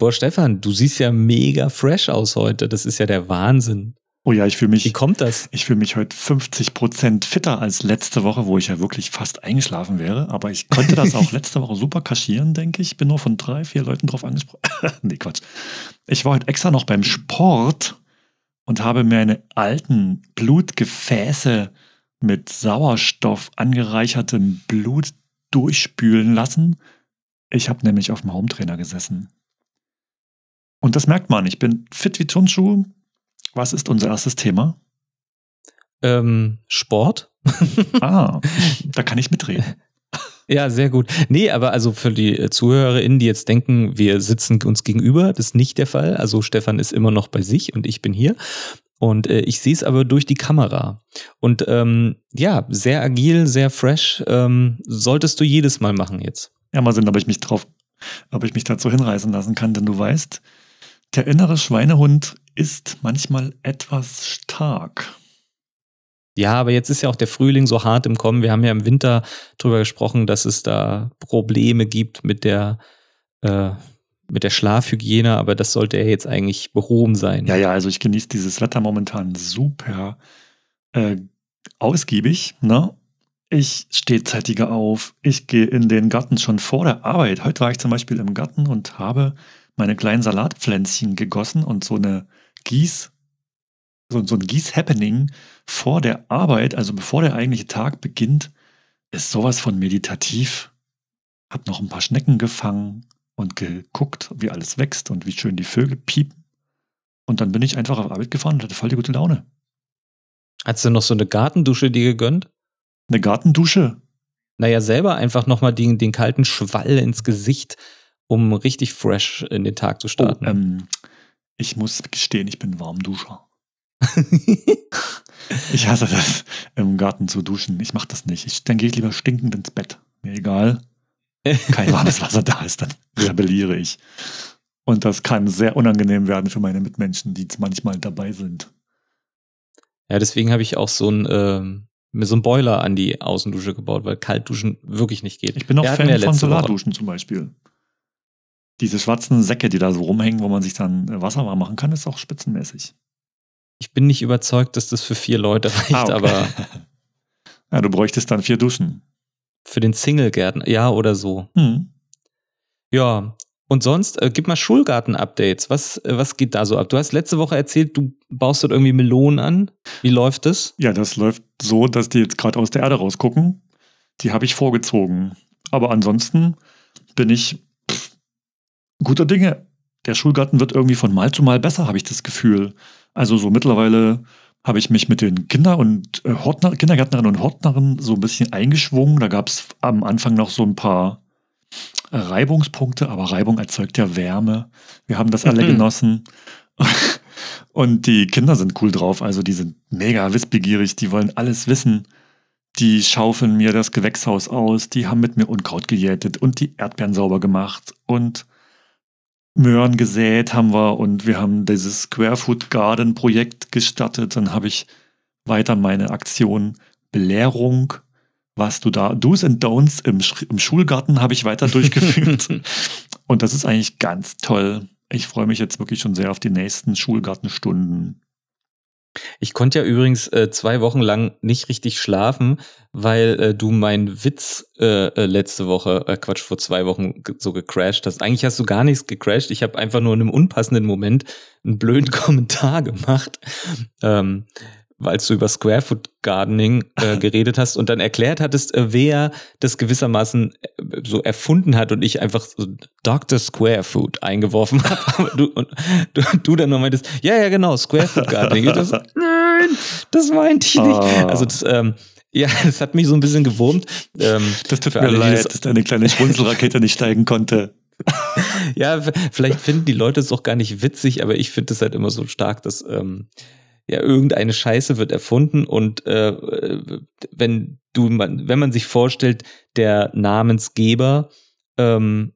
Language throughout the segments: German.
Boah, Stefan, du siehst ja mega fresh aus heute. Das ist ja der Wahnsinn. Oh ja, ich fühle mich. Wie kommt das? Ich fühle mich heute 50 Prozent fitter als letzte Woche, wo ich ja wirklich fast eingeschlafen wäre. Aber ich konnte das auch letzte Woche super kaschieren, denke ich. Bin nur von drei, vier Leuten drauf angesprochen. nee, Quatsch. Ich war heute extra noch beim Sport und habe mir eine alten Blutgefäße mit Sauerstoff angereichertem Blut durchspülen lassen. Ich habe nämlich auf dem Hometrainer gesessen. Und das merkt man. Ich bin fit wie Turnschuh, was ist unser erstes Thema? Ähm, Sport. ah, da kann ich mitreden. Ja, sehr gut. Nee, aber also für die ZuhörerInnen, die jetzt denken, wir sitzen uns gegenüber, das ist nicht der Fall. Also Stefan ist immer noch bei sich und ich bin hier. Und äh, ich sehe es aber durch die Kamera. Und ähm, ja, sehr agil, sehr fresh. Ähm, solltest du jedes Mal machen jetzt. Ja, mal sehen, ob ich mich drauf, ob ich mich dazu hinreißen lassen kann, denn du weißt, der innere Schweinehund ist manchmal etwas stark. Ja, aber jetzt ist ja auch der Frühling so hart im Kommen. Wir haben ja im Winter darüber gesprochen, dass es da Probleme gibt mit der, äh, mit der Schlafhygiene, aber das sollte ja jetzt eigentlich behoben sein. Ja, ja, also ich genieße dieses Wetter momentan super äh, ausgiebig. Ne? Ich stehe zeitiger auf. Ich gehe in den Garten schon vor der Arbeit. Heute war ich zum Beispiel im Garten und habe meine kleinen Salatpflänzchen gegossen und so eine Gieß, so, so ein Gieß-Happening vor der Arbeit, also bevor der eigentliche Tag beginnt, ist sowas von meditativ. Hab noch ein paar Schnecken gefangen und geguckt, wie alles wächst und wie schön die Vögel piepen. Und dann bin ich einfach auf Arbeit gefahren und hatte voll die gute Laune. Hast du noch so eine Gartendusche dir gegönnt? Eine Gartendusche? Naja, selber einfach nochmal den, den kalten Schwall ins Gesicht um richtig fresh in den Tag zu starten? Oh, ähm, ich muss gestehen, ich bin Warmduscher. ich hasse das, im Garten zu duschen. Ich mache das nicht. Ich, dann gehe ich lieber stinkend ins Bett. Mir egal. Kein warmes Wasser da ist, dann rebelliere ich. Und das kann sehr unangenehm werden für meine Mitmenschen, die manchmal dabei sind. Ja, deswegen habe ich auch so ein, ähm, so einen Boiler an die Außendusche gebaut, weil Kaltduschen wirklich nicht geht. Ich bin auch Fan von Solarduschen zum Beispiel diese schwarzen Säcke, die da so rumhängen, wo man sich dann äh, Wasser warm machen kann, ist auch spitzenmäßig. Ich bin nicht überzeugt, dass das für vier Leute reicht, ah, okay. aber. ja, du bräuchtest dann vier Duschen. Für den Single-Gärtner, ja, oder so. Hm. Ja, und sonst, äh, gib mal Schulgarten-Updates. Was, äh, was geht da so ab? Du hast letzte Woche erzählt, du baust dort irgendwie Melonen an. Wie läuft das? Ja, das läuft so, dass die jetzt gerade aus der Erde rausgucken. Die habe ich vorgezogen. Aber ansonsten bin ich guter Dinge. Der Schulgarten wird irgendwie von Mal zu Mal besser, habe ich das Gefühl. Also so mittlerweile habe ich mich mit den Kinder und äh, Hortner, Kindergärtnerinnen und Hortnerinnen so ein bisschen eingeschwungen. Da gab es am Anfang noch so ein paar Reibungspunkte, aber Reibung erzeugt ja Wärme. Wir haben das alle mhm. genossen. Und die Kinder sind cool drauf, also die sind mega wissbegierig, die wollen alles wissen. Die schaufeln mir das Gewächshaus aus, die haben mit mir Unkraut gejätet und die Erdbeeren sauber gemacht und Möhren gesät haben wir und wir haben dieses Square Food Garden Projekt gestartet. Dann habe ich weiter meine Aktion Belehrung, was du da, Do's and Don'ts im, im Schulgarten habe ich weiter durchgeführt. und das ist eigentlich ganz toll. Ich freue mich jetzt wirklich schon sehr auf die nächsten Schulgartenstunden. Ich konnte ja übrigens äh, zwei Wochen lang nicht richtig schlafen, weil äh, du meinen Witz äh, äh letzte Woche, äh, Quatsch, vor zwei Wochen so gecrashed hast. Eigentlich hast du gar nichts gecrashed. Ich habe einfach nur in einem unpassenden Moment einen blöden Kommentar gemacht. Ähm, weil du über Squarefoot Gardening äh, geredet hast und dann erklärt hattest, äh, wer das gewissermaßen äh, so erfunden hat und ich einfach so Dr. Squarefoot eingeworfen habe. du, und du, du dann noch meintest, ja, ja, genau, Squarefoot Gardening. Dachte, nein, das meinte ich nicht. Oh. Also das, ähm, ja, das hat mich so ein bisschen gewurmt. Ähm, das tut mir alle, leid, das dass deine kleine Schwunzelrakete nicht steigen konnte. ja, vielleicht finden die Leute es auch gar nicht witzig, aber ich finde es halt immer so stark, dass ähm, ja, irgendeine Scheiße wird erfunden und äh, wenn du, wenn man sich vorstellt, der Namensgeber ähm,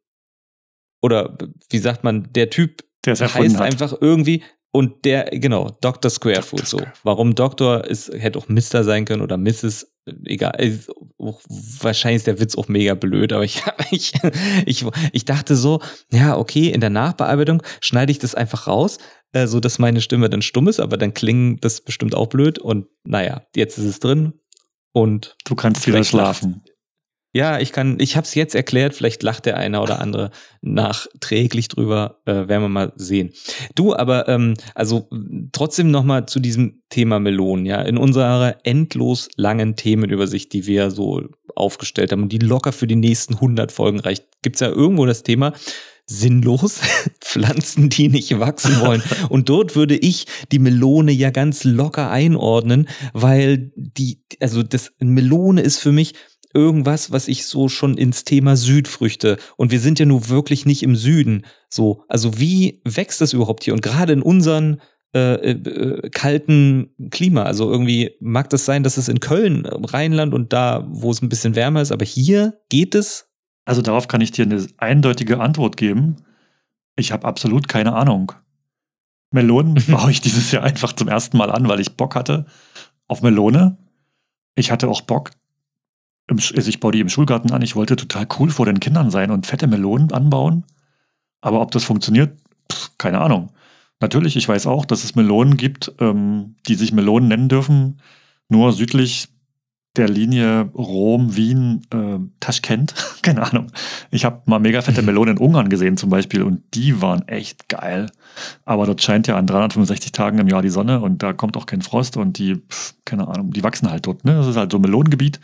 oder wie sagt man, der Typ der heißt hat. einfach irgendwie Und der, genau, Dr. Squarefoot, Dr. so. Square. Warum Doktor ist, hätte auch Mister sein können oder Mrs. Egal, ist, wahrscheinlich ist der Witz auch mega blöd, aber ich, ich, ich, ich dachte so, ja, okay, in der Nachbearbeitung schneide ich das einfach raus, äh, so dass meine Stimme dann stumm ist, aber dann klingt das bestimmt auch blöd und naja, jetzt ist es drin und. Du kannst wieder schlafen. Lacht, ja, ich kann, ich habe es jetzt erklärt, vielleicht lacht der eine oder andere nachträglich drüber, äh, werden wir mal sehen. Du, aber ähm, also trotzdem nochmal zu diesem Thema Melonen, ja, in unserer endlos langen Themenübersicht, die wir so aufgestellt haben und die locker für die nächsten 100 Folgen reicht, gibt's ja irgendwo das Thema sinnlos, Pflanzen, die nicht wachsen wollen. Und dort würde ich die Melone ja ganz locker einordnen, weil die, also das Melone ist für mich irgendwas, was ich so schon ins Thema Südfrüchte und wir sind ja nun wirklich nicht im Süden. So, also wie wächst das überhaupt hier? Und gerade in unseren äh, äh, kalten Klima, also irgendwie mag das sein, dass es in Köln, Rheinland und da, wo es ein bisschen wärmer ist, aber hier geht es? Also darauf kann ich dir eine eindeutige Antwort geben. Ich habe absolut keine Ahnung. Melonen baue ich dieses Jahr einfach zum ersten Mal an, weil ich Bock hatte auf Melone. Ich hatte auch Bock, im, also ich baue die im Schulgarten an. Ich wollte total cool vor den Kindern sein und fette Melonen anbauen. Aber ob das funktioniert, pff, keine Ahnung. Natürlich, ich weiß auch, dass es Melonen gibt, ähm, die sich Melonen nennen dürfen, nur südlich der Linie Rom, Wien, äh, Taschkent. keine Ahnung. Ich habe mal mega fette Melonen in Ungarn gesehen zum Beispiel und die waren echt geil. Aber dort scheint ja an 365 Tagen im Jahr die Sonne und da kommt auch kein Frost und die, pff, keine Ahnung, die wachsen halt dort. Ne? Das ist halt so ein Melonengebiet.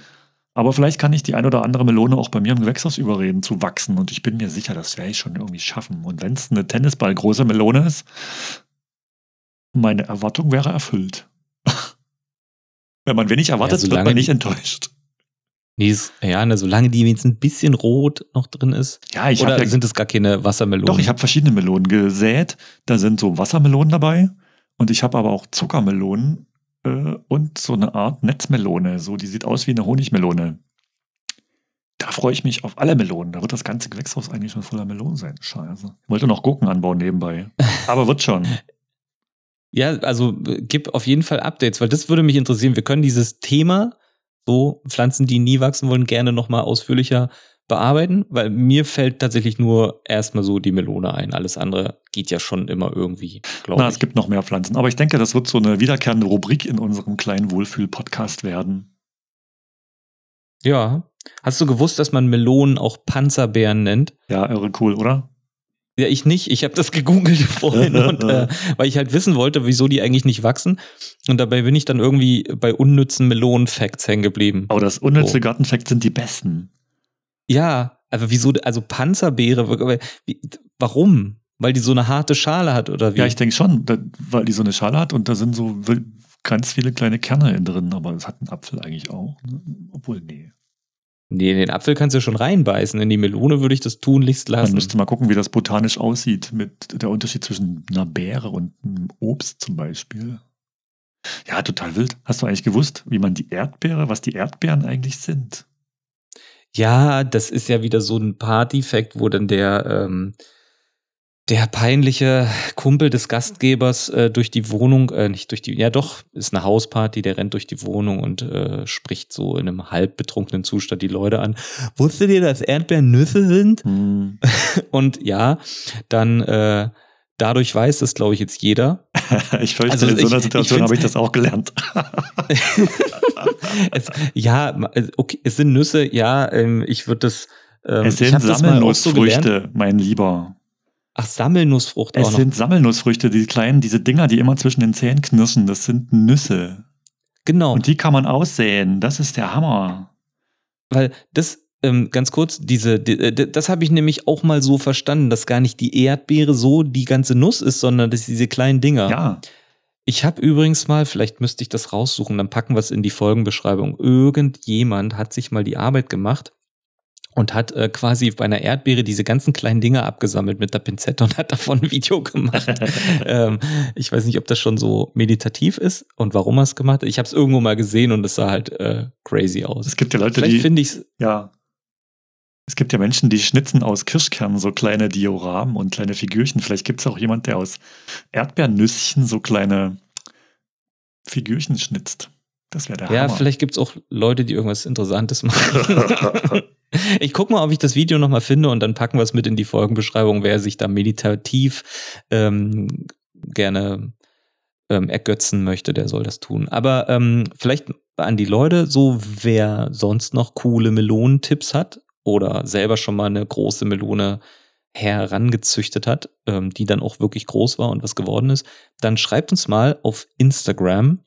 Aber vielleicht kann ich die ein oder andere Melone auch bei mir im Gewächshaus überreden zu wachsen. Und ich bin mir sicher, das werde ich schon irgendwie schaffen. Und wenn es eine Tennisballgroße Melone ist, meine Erwartung wäre erfüllt. Wenn man wenig erwartet, ja, wird man nicht enttäuscht. Nee, ja, ne, solange die wenigstens ein bisschen rot noch drin ist. Ja, ich Oder ja, sind es gar keine Wassermelonen? Doch, ich habe verschiedene Melonen gesät. Da sind so Wassermelonen dabei. Und ich habe aber auch Zuckermelonen äh, und so eine Art Netzmelone. So, die sieht aus wie eine Honigmelone. Da freue ich mich auf alle Melonen. Da wird das ganze Gewächshaus eigentlich schon voller Melonen sein. Scheiße. Ich wollte noch Gurken anbauen nebenbei. Aber wird schon. Ja, also gib auf jeden Fall Updates, weil das würde mich interessieren. Wir können dieses Thema, so Pflanzen, die nie wachsen wollen, gerne nochmal ausführlicher bearbeiten, weil mir fällt tatsächlich nur erstmal so die Melone ein. Alles andere geht ja schon immer irgendwie, glaube ich. Na, es gibt noch mehr Pflanzen. Aber ich denke, das wird so eine wiederkehrende Rubrik in unserem kleinen Wohlfühl-Podcast werden. Ja. Hast du gewusst, dass man Melonen auch Panzerbeeren nennt? Ja, irre cool, oder? Ja, ich nicht. Ich habe das gegoogelt vorhin, und, äh, weil ich halt wissen wollte, wieso die eigentlich nicht wachsen. Und dabei bin ich dann irgendwie bei unnützen Melonen-Facts hängen geblieben. Aber das unnütze oh. Garten-Facts sind die besten. Ja, aber wieso, also Panzerbeere, warum? Weil die so eine harte Schale hat oder wie? Ja, ich denke schon, weil die so eine Schale hat und da sind so ganz viele kleine Kerne in drin, aber das hat ein Apfel eigentlich auch. Ne? Obwohl, nee. Nee, in den Apfel kannst du schon reinbeißen. In die Melone würde ich das tunlichst lassen. Man müsste mal gucken, wie das botanisch aussieht, mit der Unterschied zwischen einer Beere und einem Obst zum Beispiel. Ja, total wild. Hast du eigentlich gewusst, wie man die Erdbeere, was die Erdbeeren eigentlich sind? Ja, das ist ja wieder so ein Party-Fact, wo dann der, ähm, der peinliche Kumpel des Gastgebers äh, durch die Wohnung, äh, nicht durch die, ja doch, ist eine Hausparty, der rennt durch die Wohnung und äh, spricht so in einem halb betrunkenen Zustand die Leute an. Wusstet ihr, dass Erdbeeren Nüsse sind? Hm. und ja, dann äh, dadurch weiß das, glaube ich, jetzt jeder. ich fürchte, also, in so einer Situation habe ich das auch gelernt. es, ja, okay, es sind Nüsse, ja, ähm, ich würde das. Ähm, es sind Sammelnussfrüchte, so mein Lieber. Ach, Sammelnussfrucht es sind Sammelnussfrüchte, die kleinen, diese Dinger, die immer zwischen den Zähnen knirschen, das sind Nüsse. Genau. Und die kann man aussäen. Das ist der Hammer. Weil das, ähm, ganz kurz, diese, die, äh, das habe ich nämlich auch mal so verstanden, dass gar nicht die Erdbeere so die ganze Nuss ist, sondern dass diese kleinen Dinger. Ja. Ich habe übrigens mal, vielleicht müsste ich das raussuchen, dann packen wir es in die Folgenbeschreibung. Irgendjemand hat sich mal die Arbeit gemacht und hat äh, quasi bei einer Erdbeere diese ganzen kleinen Dinger abgesammelt mit der Pinzette und hat davon ein Video gemacht. ähm, ich weiß nicht, ob das schon so meditativ ist und warum er es gemacht hat. Ich habe es irgendwo mal gesehen und es sah halt äh, crazy aus. Es gibt ja Leute, Vielleicht die finde ich ja Es gibt ja Menschen, die schnitzen aus Kirschkernen so kleine Dioramen und kleine Figürchen. Vielleicht gibt es auch jemand, der aus Erdbeernüsschen so kleine Figürchen schnitzt. Das wäre der Ja, Hammer. vielleicht gibt's auch Leute, die irgendwas Interessantes machen. ich guck mal, ob ich das Video nochmal finde und dann packen wir es mit in die Folgenbeschreibung, wer sich da meditativ ähm, gerne ähm, ergötzen möchte, der soll das tun. Aber ähm, vielleicht an die Leute, so wer sonst noch coole Melonentipps hat oder selber schon mal eine große Melone herangezüchtet hat, ähm, die dann auch wirklich groß war und was geworden ist, dann schreibt uns mal auf Instagram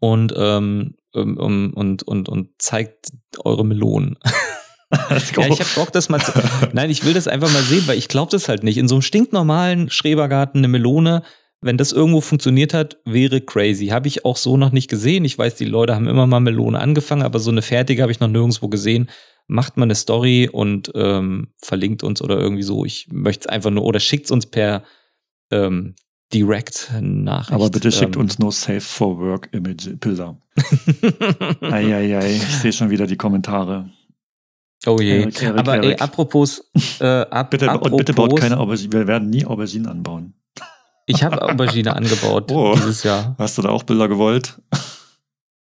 und, ähm, um, und, und, und zeigt eure Melonen. ja, ich hab Bock, das mal zu. Nein, ich will das einfach mal sehen, weil ich glaube das halt nicht. In so einem stinknormalen Schrebergarten eine Melone, wenn das irgendwo funktioniert hat, wäre crazy. Habe ich auch so noch nicht gesehen. Ich weiß, die Leute haben immer mal Melone angefangen, aber so eine fertige habe ich noch nirgendwo gesehen. Macht mal eine Story und ähm, verlinkt uns oder irgendwie so. Ich möchte es einfach nur oder schickt uns per ähm, Direct Nachricht. Aber bitte schickt ähm. uns nur Safe for Work Image Bilder. Eieiei, ich sehe schon wieder die Kommentare. Oh je. Erik, Erik, Aber ey, Erik. apropos, äh, ab, Bitte, apropos, bitte baut keine Aubergine. Wir werden nie Auberginen anbauen. Ich habe Aubergine angebaut Oh. dieses Jahr. Hast du da auch Bilder gewollt?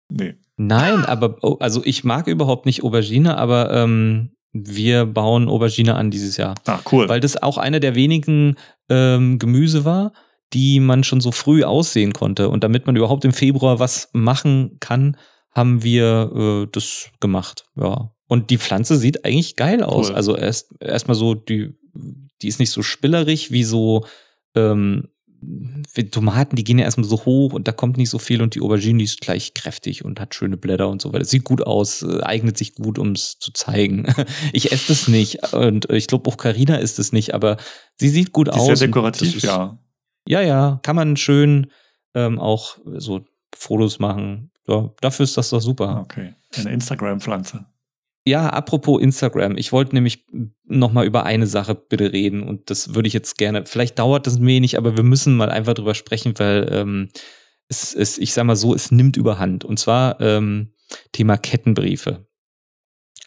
nee. Nein, aber oh, also ich mag überhaupt nicht Aubergine, aber ähm, wir bauen Aubergine an dieses Jahr, Ah, cool. weil das auch eine der wenigen ähm, Gemüse war, die man schon so früh aussehen konnte. Und damit man überhaupt im Februar was machen kann, haben wir äh, das gemacht. Ja. Und die Pflanze sieht eigentlich geil aus. Cool. Also erst erstmal so, die, die ist nicht so spillerig wie so ähm, wie Tomaten, die gehen ja erstmal so hoch und da kommt nicht so viel und die Aubergine, die ist gleich kräftig und hat schöne Blätter und so weiter. Sieht gut aus, äh, eignet sich gut, um es zu zeigen. Ich esse das nicht und äh, ich glaube auch Carina isst es nicht, aber sie sieht gut die aus. ist sehr dekorativ, ist- ja. Ja, ja, kann man schön ähm, auch so Fotos machen. Ja, dafür ist das doch super. Okay. Eine Instagram-Pflanze. Ja, apropos Instagram. Ich wollte nämlich noch mal über eine Sache bitte reden und das würde ich jetzt gerne. Vielleicht dauert das ein wenig, aber wir müssen mal einfach drüber sprechen, weil ähm, es, es, ich sag mal so, es nimmt überhand. Und zwar ähm, Thema Kettenbriefe.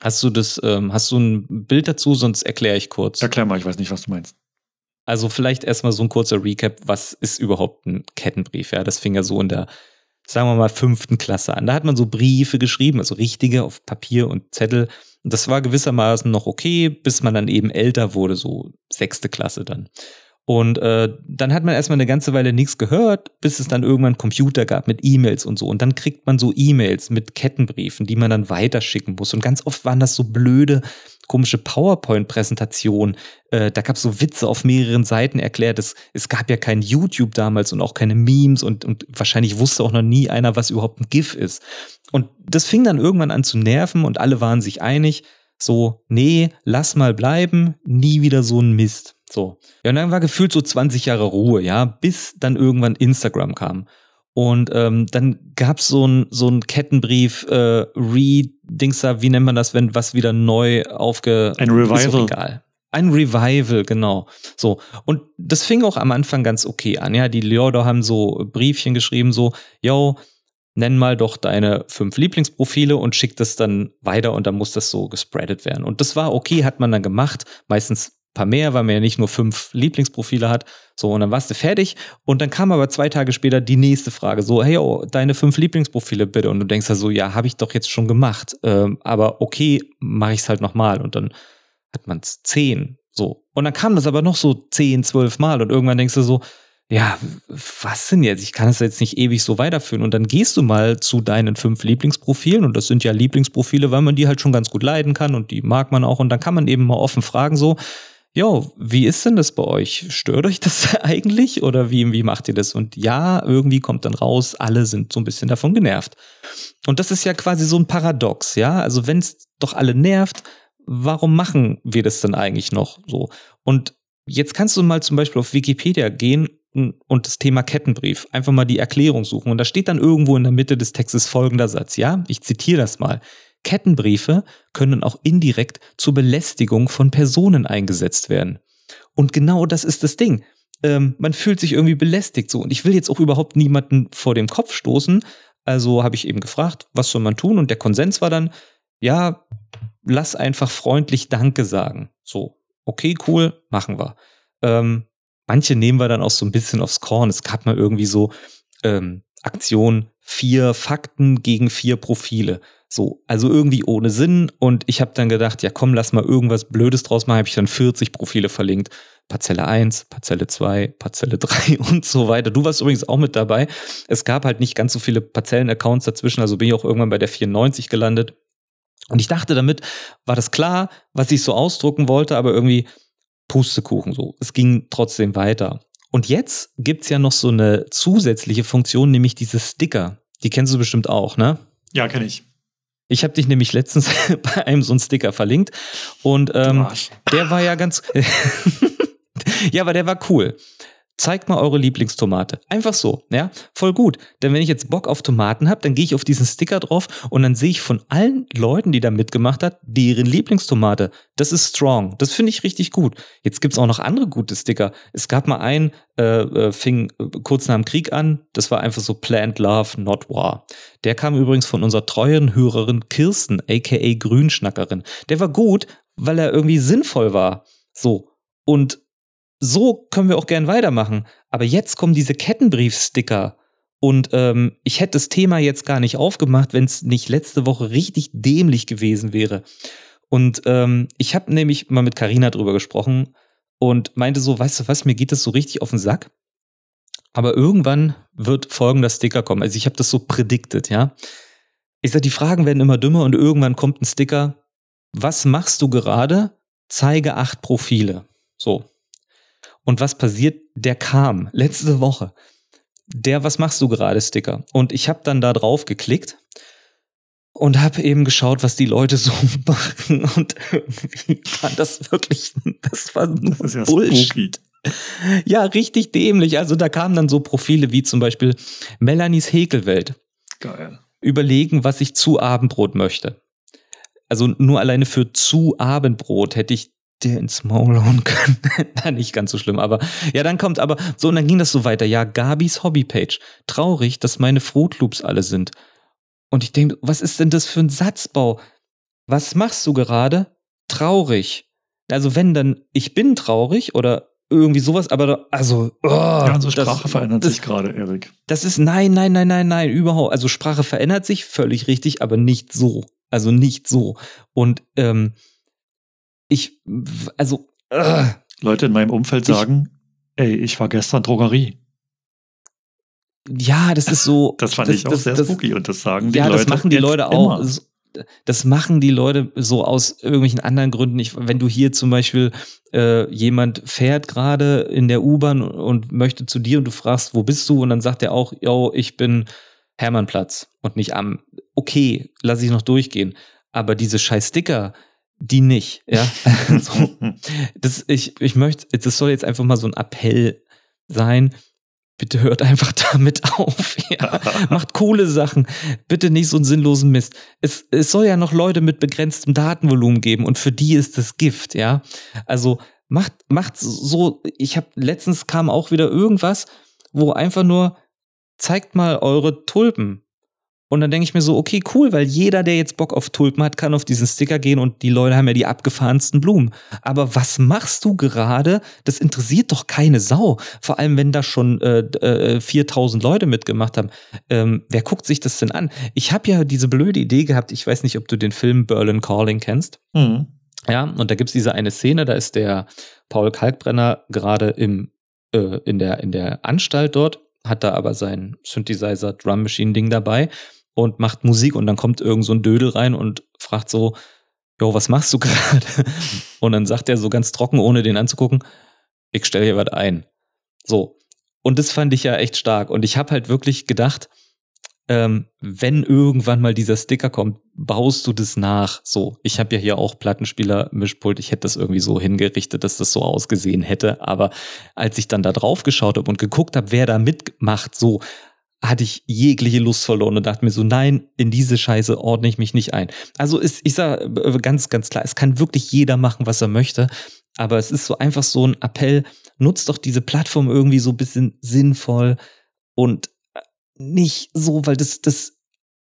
Hast du das, ähm, hast du ein Bild dazu? Sonst erkläre ich kurz. Erklär mal, ich weiß nicht, was du meinst. Also vielleicht erstmal so ein kurzer Recap, was ist überhaupt ein Kettenbrief? Ja, das fing ja so in der, sagen wir mal, fünften Klasse an. Da hat man so Briefe geschrieben, also richtige auf Papier und Zettel. Und das war gewissermaßen noch okay, bis man dann eben älter wurde, so sechste Klasse dann. Und äh, dann hat man erstmal eine ganze Weile nichts gehört, bis es dann irgendwann Computer gab mit E-Mails und so. Und dann kriegt man so E-Mails mit Kettenbriefen, die man dann weiterschicken muss. Und ganz oft waren das so blöde, komische PowerPoint-Präsentationen. Äh, da gab es so Witze auf mehreren Seiten erklärt. Es, es gab ja kein YouTube damals und auch keine Memes und, und wahrscheinlich wusste auch noch nie einer, was überhaupt ein GIF ist. Und das fing dann irgendwann an zu nerven und alle waren sich einig, so, nee, lass mal bleiben, nie wieder so ein Mist. So. Ja, und dann war gefühlt so 20 Jahre Ruhe, ja, bis dann irgendwann Instagram kam. Und ähm, dann gab's so ein so ein Kettenbrief, äh, Re-Dings da, wie nennt man das, wenn was wieder neu aufge... Ein Ist Revival. egal. Ein Revival, genau. So. Und das fing auch am Anfang ganz okay an. Ja, die Leute haben so Briefchen geschrieben, so, yo, nenn mal doch deine fünf Lieblingsprofile und schick das dann weiter und dann muss das so gespreadet werden. Und das war okay, hat man dann gemacht. Meistens paar mehr, weil man ja nicht nur fünf Lieblingsprofile hat. So, und dann warst du fertig. Und dann kam aber zwei Tage später die nächste Frage. So, hey, oh, deine fünf Lieblingsprofile bitte. Und du denkst da so, ja, habe ich doch jetzt schon gemacht. Ähm, aber okay, mache ich es halt nochmal. Und dann hat man es zehn. So. Und dann kam das aber noch so zehn, zwölf Mal. Und irgendwann denkst du so, ja, was denn jetzt? Ich kann es jetzt nicht ewig so weiterführen. Und dann gehst du mal zu deinen fünf Lieblingsprofilen. Und das sind ja Lieblingsprofile, weil man die halt schon ganz gut leiden kann und die mag man auch. Und dann kann man eben mal offen fragen, so, Jo, wie ist denn das bei euch? Stört euch das eigentlich oder wie, wie macht ihr das? Und ja, irgendwie kommt dann raus, alle sind so ein bisschen davon genervt. Und das ist ja quasi so ein Paradox, ja? Also wenn es doch alle nervt, warum machen wir das dann eigentlich noch so? Und jetzt kannst du mal zum Beispiel auf Wikipedia gehen und das Thema Kettenbrief, einfach mal die Erklärung suchen. Und da steht dann irgendwo in der Mitte des Textes folgender Satz, ja? Ich zitiere das mal. Kettenbriefe können auch indirekt zur Belästigung von Personen eingesetzt werden. Und genau das ist das Ding. Ähm, man fühlt sich irgendwie belästigt so. Und ich will jetzt auch überhaupt niemanden vor dem Kopf stoßen. Also habe ich eben gefragt, was soll man tun? Und der Konsens war dann, ja, lass einfach freundlich Danke sagen. So, okay, cool, machen wir. Ähm, manche nehmen wir dann auch so ein bisschen aufs Korn. Es gab mal irgendwie so ähm, Aktion vier Fakten gegen vier Profile. So, also irgendwie ohne Sinn. Und ich habe dann gedacht, ja komm, lass mal irgendwas Blödes draus machen. Habe ich dann 40 Profile verlinkt. Parzelle 1, Parzelle 2, Parzelle 3 und so weiter. Du warst übrigens auch mit dabei. Es gab halt nicht ganz so viele Parzellen-Accounts dazwischen, also bin ich auch irgendwann bei der 94 gelandet. Und ich dachte, damit war das klar, was ich so ausdrucken wollte, aber irgendwie Pustekuchen so. Es ging trotzdem weiter. Und jetzt gibt's ja noch so eine zusätzliche Funktion, nämlich diese Sticker. Die kennst du bestimmt auch, ne? Ja, kenne ich. Ich habe dich nämlich letztens bei einem so einen Sticker verlinkt und ähm, der war ja ganz ja, aber der war cool. Zeigt mal eure Lieblingstomate. Einfach so, ja, voll gut. Denn wenn ich jetzt Bock auf Tomaten habe, dann gehe ich auf diesen Sticker drauf und dann sehe ich von allen Leuten, die da mitgemacht hat, deren Lieblingstomate. Das ist strong. Das finde ich richtig gut. Jetzt gibt's auch noch andere gute Sticker. Es gab mal einen, äh, äh, fing kurz nach dem Krieg an. Das war einfach so Plant Love, Not War. Der kam übrigens von unserer treuen Hörerin Kirsten, aka Grünschnackerin. Der war gut, weil er irgendwie sinnvoll war. So. Und so können wir auch gern weitermachen. Aber jetzt kommen diese Kettenbriefsticker. Und ähm, ich hätte das Thema jetzt gar nicht aufgemacht, wenn es nicht letzte Woche richtig dämlich gewesen wäre. Und ähm, ich habe nämlich mal mit Karina drüber gesprochen und meinte so, weißt du was, mir geht das so richtig auf den Sack. Aber irgendwann wird folgender Sticker kommen. Also ich habe das so predicted, ja. Ich sage, die Fragen werden immer dümmer und irgendwann kommt ein Sticker. Was machst du gerade? Zeige acht Profile. So, und was passiert? Der kam letzte Woche. Der Was machst du gerade Sticker. Und ich habe dann da drauf geklickt und habe eben geschaut, was die Leute so machen. Und irgendwie war das wirklich, das war nur das ja Bullshit. Ja, richtig dämlich. Also da kamen dann so Profile wie zum Beispiel Melanies Häkelwelt. Geil. Überlegen, was ich zu Abendbrot möchte. Also nur alleine für zu Abendbrot hätte ich dir ins Maul hauen können. Na, nicht ganz so schlimm, aber ja, dann kommt aber so und dann ging das so weiter. Ja, Gabis Hobbypage. Traurig, dass meine Fruit Loops alle sind. Und ich denke, was ist denn das für ein Satzbau? Was machst du gerade? Traurig. Also wenn dann ich bin traurig oder irgendwie sowas, aber also oh, ja, unsere Sprache das, verändert das, sich gerade, Erik. Das ist nein, nein, nein, nein, nein, überhaupt. Also Sprache verändert sich völlig richtig, aber nicht so. Also nicht so. Und ähm, ich, also. Uh, Leute in meinem Umfeld sagen, ich, ey, ich war gestern Drogerie. Ja, das ist so. Das fand das, ich auch das, sehr das, spooky und das sagen die ja, Leute. Ja, das machen die Leute auch. Immer. Das machen die Leute so aus irgendwelchen anderen Gründen nicht. Wenn du hier zum Beispiel äh, jemand fährt gerade in der U-Bahn und möchte zu dir und du fragst, wo bist du? Und dann sagt er auch, yo, ich bin Hermannplatz und nicht am. Okay, lass ich noch durchgehen. Aber diese scheiß Sticker, die nicht, ja. so, das, ich, ich möchte, das soll jetzt einfach mal so ein Appell sein. Bitte hört einfach damit auf. Ja. Macht coole Sachen. Bitte nicht so einen sinnlosen Mist. Es, es soll ja noch Leute mit begrenztem Datenvolumen geben und für die ist das Gift, ja. Also macht, macht so, ich habe letztens kam auch wieder irgendwas, wo einfach nur zeigt mal eure Tulpen. Und dann denke ich mir so, okay, cool, weil jeder, der jetzt Bock auf Tulpen hat, kann auf diesen Sticker gehen und die Leute haben ja die abgefahrensten Blumen. Aber was machst du gerade? Das interessiert doch keine Sau. Vor allem, wenn da schon äh, äh, 4000 Leute mitgemacht haben. Ähm, wer guckt sich das denn an? Ich habe ja diese blöde Idee gehabt, ich weiß nicht, ob du den Film Berlin Calling kennst. Mhm. Ja, und da gibt's diese eine Szene, da ist der Paul Kalkbrenner gerade im, äh, in, der, in der Anstalt dort hat da aber sein Synthesizer Drum Machine Ding dabei und macht Musik und dann kommt irgend so ein Dödel rein und fragt so, Jo, was machst du gerade? Und dann sagt er so ganz trocken, ohne den anzugucken, ich stelle hier was ein. So. Und das fand ich ja echt stark. Und ich habe halt wirklich gedacht, ähm, wenn irgendwann mal dieser Sticker kommt, baust du das nach. So, ich habe ja hier auch Plattenspieler Mischpult. Ich hätte das irgendwie so hingerichtet, dass das so ausgesehen hätte. Aber als ich dann da drauf geschaut habe und geguckt habe, wer da mitmacht, so hatte ich jegliche Lust verloren und dachte mir so, nein, in diese Scheiße ordne ich mich nicht ein. Also ist, ich sage äh, ganz, ganz klar, es kann wirklich jeder machen, was er möchte. Aber es ist so einfach so ein Appell, nutzt doch diese Plattform irgendwie so ein bisschen sinnvoll und äh, nicht so, weil das, das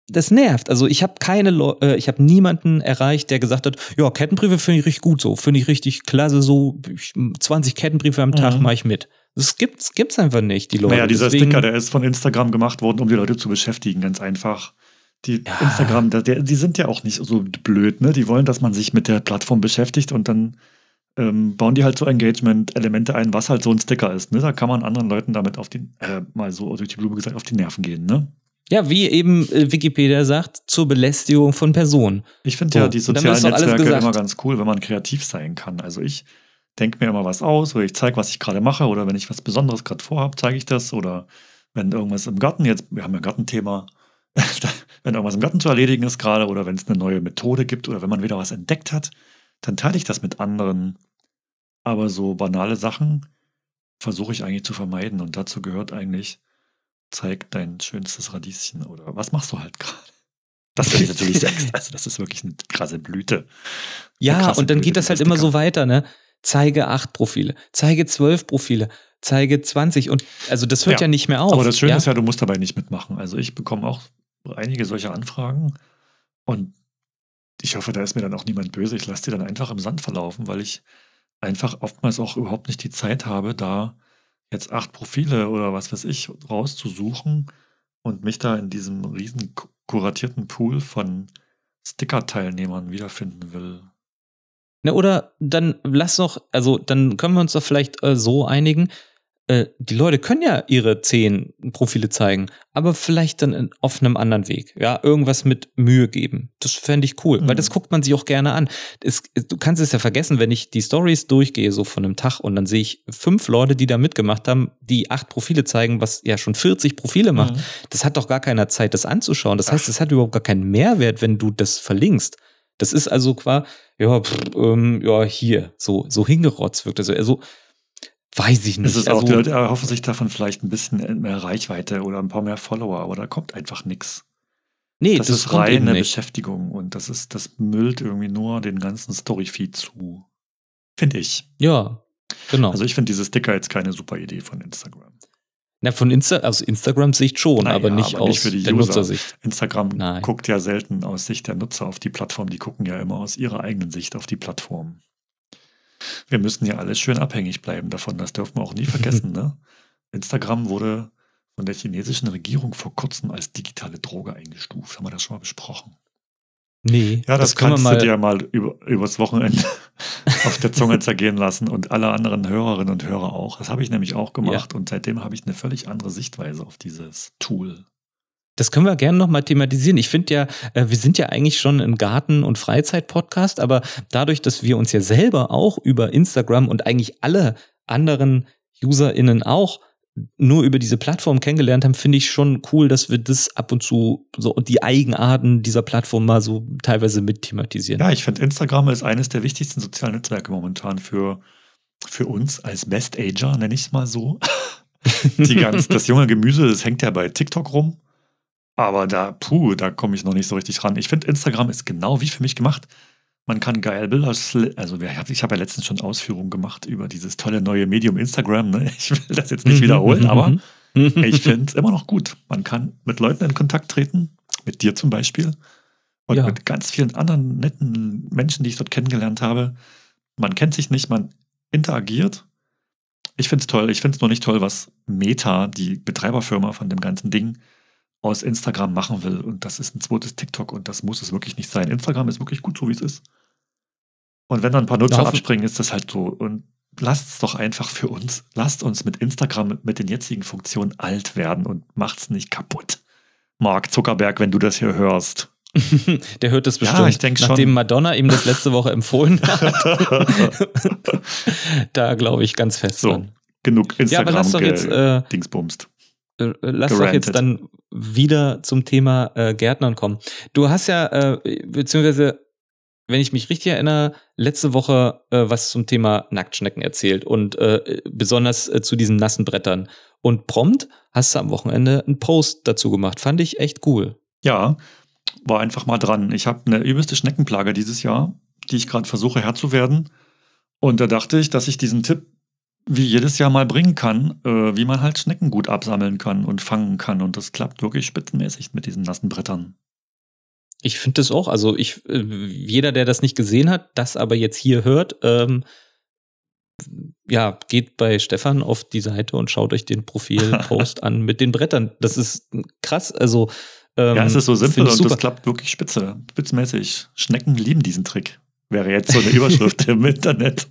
das nervt. Also ich habe keine, Leu äh, ich habe niemanden erreicht, der gesagt hat, ja, Kettenbriefe finde ich richtig gut so, finde ich richtig klasse so, 20 Kettenbriefe am Tag mhm. mache ich mit. Das gibt's, gibt's einfach nicht, die Leute. Naja, dieser Deswegen, Sticker, der ist von Instagram gemacht worden, um die Leute zu beschäftigen, ganz einfach. Die ja. Instagram, der, die sind ja auch nicht so blöd, ne? Die wollen, dass man sich mit der Plattform beschäftigt und dann ähm, bauen die halt so Engagement-Elemente ein, was halt so ein Sticker ist. Ne? Da kann man anderen Leuten damit auf die, äh, mal so durch die Blume gesagt, auf die Nerven gehen, ne? Ja, wie eben äh, Wikipedia sagt, zur Belästigung von Personen. Ich finde so, ja die sozialen Netzwerke immer ganz cool, wenn man kreativ sein kann. Also ich denke mir immer was aus oder ich zeige, was ich gerade mache oder wenn ich was Besonderes gerade vorhabe, zeige ich das oder wenn irgendwas im Garten, jetzt, wir haben ja ein Gartenthema, wenn irgendwas im Garten zu erledigen ist gerade oder wenn es eine neue Methode gibt oder wenn man wieder was entdeckt hat, dann teile ich das mit anderen. Aber so banale Sachen versuche ich eigentlich zu vermeiden und dazu gehört eigentlich zeig dein schönstes Radieschen oder was machst du halt gerade? Das finde ich natürlich Sex. Also, das ist wirklich eine krasse Blüte. Ja, und dann Blüte geht das halt immer so weiter, ne? Zeige acht Profile, zeige zwölf Profile, zeige 20 und also das hört ja, ja nicht mehr auf. Aber das Schöne ja? ist ja, du musst dabei nicht mitmachen. Also ich bekomme auch einige solcher Anfragen und ich hoffe, da ist mir dann auch niemand böse. Ich lasse die dann einfach im Sand verlaufen, weil ich einfach oftmals auch überhaupt nicht die Zeit habe, da jetzt acht Profile oder was weiß ich rauszusuchen und mich da in diesem riesen kuratierten Pool von Sticker-Teilnehmern wiederfinden will. Ne, oder dann lass doch, also dann können wir uns doch vielleicht äh, so einigen, äh, die Leute können ja ihre zehn Profile zeigen, aber vielleicht dann auf einem anderen Weg. Ja, irgendwas mit Mühe geben. Das fände ich cool, mhm. weil das guckt man sich auch gerne an. Es, du kannst es ja vergessen, wenn ich die Stories durchgehe, so von einem Tag, und dann sehe ich fünf Leute, die da mitgemacht haben, die acht Profile zeigen, was ja schon 40 Profile macht. Mhm. Das hat doch gar keiner Zeit, das anzuschauen. Das heißt, es hat überhaupt gar keinen Mehrwert, wenn du das verlinkst. Das ist also quasi, ja, pff, ähm, ja, hier, so, so hingerotzt wirkt das. Also, Weiß ich nicht. Es ist also, auch, die Leute erhoffen sich davon vielleicht ein bisschen mehr Reichweite oder ein paar mehr Follower, aber da kommt einfach nichts. Nee, das, das ist reine Beschäftigung und das ist, das müllt irgendwie nur den ganzen Storyfeed zu. Finde ich. Ja, genau. Also ich finde diese Sticker jetzt keine super Idee von Instagram. Na, von Insta, aus Instagram-Sicht schon, naja, aber nicht aber aus nicht für die der User. Nutzersicht. Instagram Nein. guckt ja selten aus Sicht der Nutzer auf die Plattform, die gucken ja immer aus ihrer eigenen Sicht auf die Plattform wir müssen ja alles schön abhängig bleiben davon. Das dürfen wir auch nie vergessen. ne? Instagram wurde von der chinesischen Regierung vor kurzem als digitale Droge eingestuft. Haben wir das schon mal besprochen? Nee. Ja, das, das kannst mal du dir mal über, übers Wochenende auf der Zunge zergehen lassen und alle anderen Hörerinnen und Hörer auch. Das habe ich nämlich auch gemacht ja. und seitdem habe ich eine völlig andere Sichtweise auf dieses Tool. Das können wir gerne nochmal thematisieren. Ich finde ja, äh, wir sind ja eigentlich schon ein Garten- und Freizeit-Podcast, aber dadurch, dass wir uns ja selber auch über Instagram und eigentlich alle anderen UserInnen auch nur über diese Plattform kennengelernt haben, finde ich schon cool, dass wir das ab und zu so und die Eigenarten dieser Plattform mal so teilweise mit thematisieren. Ja, ich finde Instagram ist eines der wichtigsten sozialen Netzwerke momentan für, für uns als Best Ager, nenne ich es mal so. die ganz, das junge Gemüse, das hängt ja bei TikTok rum. Aber da, puh, da komme ich noch nicht so richtig ran. Ich finde, Instagram ist genau wie für mich gemacht. Man kann geil Bilder, also ich habe ja letztens schon Ausführungen gemacht über dieses tolle neue Medium Instagram. Ne? Ich will das jetzt nicht wiederholen, aber ich finde es immer noch gut. Man kann mit Leuten in Kontakt treten, mit dir zum Beispiel, und ja. mit ganz vielen anderen netten Menschen, die ich dort kennengelernt habe. Man kennt sich nicht, man interagiert. Ich finde es toll. Ich finde es nur nicht toll, was Meta, die Betreiberfirma von dem ganzen Ding, aus Instagram machen will. Und das ist ein zweites TikTok und das muss es wirklich nicht sein. Instagram ist wirklich gut so, wie es ist. Und wenn dann ein paar Nutzer ja, abspringen, ist das halt so. Und lasst es doch einfach für uns. Lasst uns mit Instagram mit den jetzigen Funktionen alt werden und macht's nicht kaputt. Mark Zuckerberg, wenn du das hier hörst. Der hört das bestimmt, ja, ich denk nachdem schon. Madonna ihm das letzte Woche empfohlen hat. da glaube ich ganz fest so, dran. Genug Instagram ja, aber lass doch jetzt, äh, Dingsbumst. Äh, lass gerantet. doch jetzt dann wieder zum Thema äh, Gärtnern kommen. Du hast ja, äh, beziehungsweise, wenn ich mich richtig erinnere, letzte Woche äh, was zum Thema Nacktschnecken erzählt und äh, besonders äh, zu diesen nassen Brettern. Und prompt hast du am Wochenende einen Post dazu gemacht. Fand ich echt cool. Ja, war einfach mal dran. Ich habe eine übelste Schneckenplage dieses Jahr, die ich gerade versuche Herr zu werden. Und da dachte ich, dass ich diesen Tipp wie jedes Jahr mal bringen kann, äh, wie man halt Schnecken gut absammeln kann und fangen kann. Und das klappt wirklich spitzenmäßig mit diesen nassen Brettern. Ich finde das auch. Also ich, äh, jeder, der das nicht gesehen hat, das aber jetzt hier hört, ähm, ja, geht bei Stefan auf die Seite und schaut euch den Profilpost an mit den Brettern. Das ist krass. Also ähm, ja, es ist so simpel und super. das klappt wirklich spitze, spitzmäßig. Schnecken lieben diesen Trick. Wäre jetzt so eine Überschrift im Internet.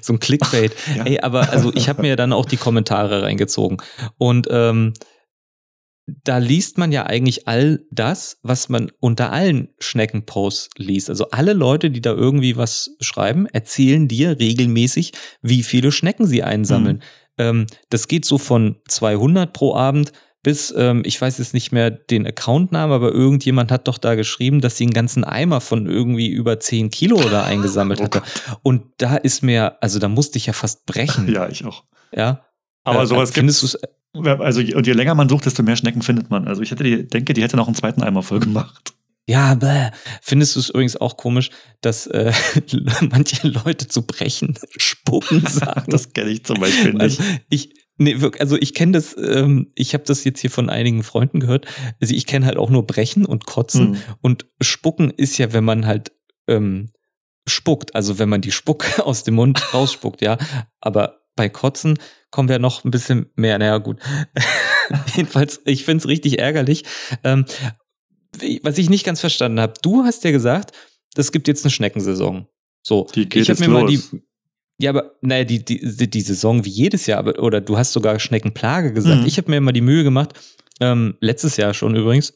So ein Clickbait. ja. Ey, aber also ich habe mir dann auch die Kommentare reingezogen und ähm, da liest man ja eigentlich all das, was man unter allen Schneckenposts liest. Also alle Leute, die da irgendwie was schreiben, erzählen dir regelmäßig, wie viele Schnecken sie einsammeln. Mhm. Ähm, das geht so von 200 pro Abend bis, ähm, ich weiß jetzt nicht mehr den Accountnamen, aber irgendjemand hat doch da geschrieben, dass sie einen ganzen Eimer von irgendwie über 10 Kilo da eingesammelt oh hatte. Und da ist mir, also da musste ich ja fast brechen. Ja, ich auch. Ja. Aber äh, sowas gibt es also, und je länger man sucht, desto mehr Schnecken findet man. Also, ich hätte die, denke, die hätte noch einen zweiten Eimer voll gemacht. Ja, bäh. Findest du es übrigens auch komisch, dass äh, manche Leute zu brechen spucken sagen? das kenne ich zum Beispiel nicht. Also ich, nee, wirklich, also ich kenne das, ähm, ich habe das jetzt hier von einigen Freunden gehört. Also ich kenne halt auch nur brechen und kotzen. Mhm. Und spucken ist ja, wenn man halt ähm, spuckt, also wenn man die Spuck aus dem Mund rausspuckt, ja. Aber bei Kotzen kommen wir noch ein bisschen mehr. Naja, gut. Jedenfalls, ich finde es richtig ärgerlich. Ähm, was ich nicht ganz verstanden habe, du hast ja gesagt, es gibt jetzt eine Schneckensaison. So, die geht ich habe mir los. mal die. Ja, aber naja, die, die, die Saison wie jedes Jahr, aber, oder du hast sogar Schneckenplage gesagt. Mhm. Ich habe mir immer die Mühe gemacht, ähm, letztes Jahr schon übrigens,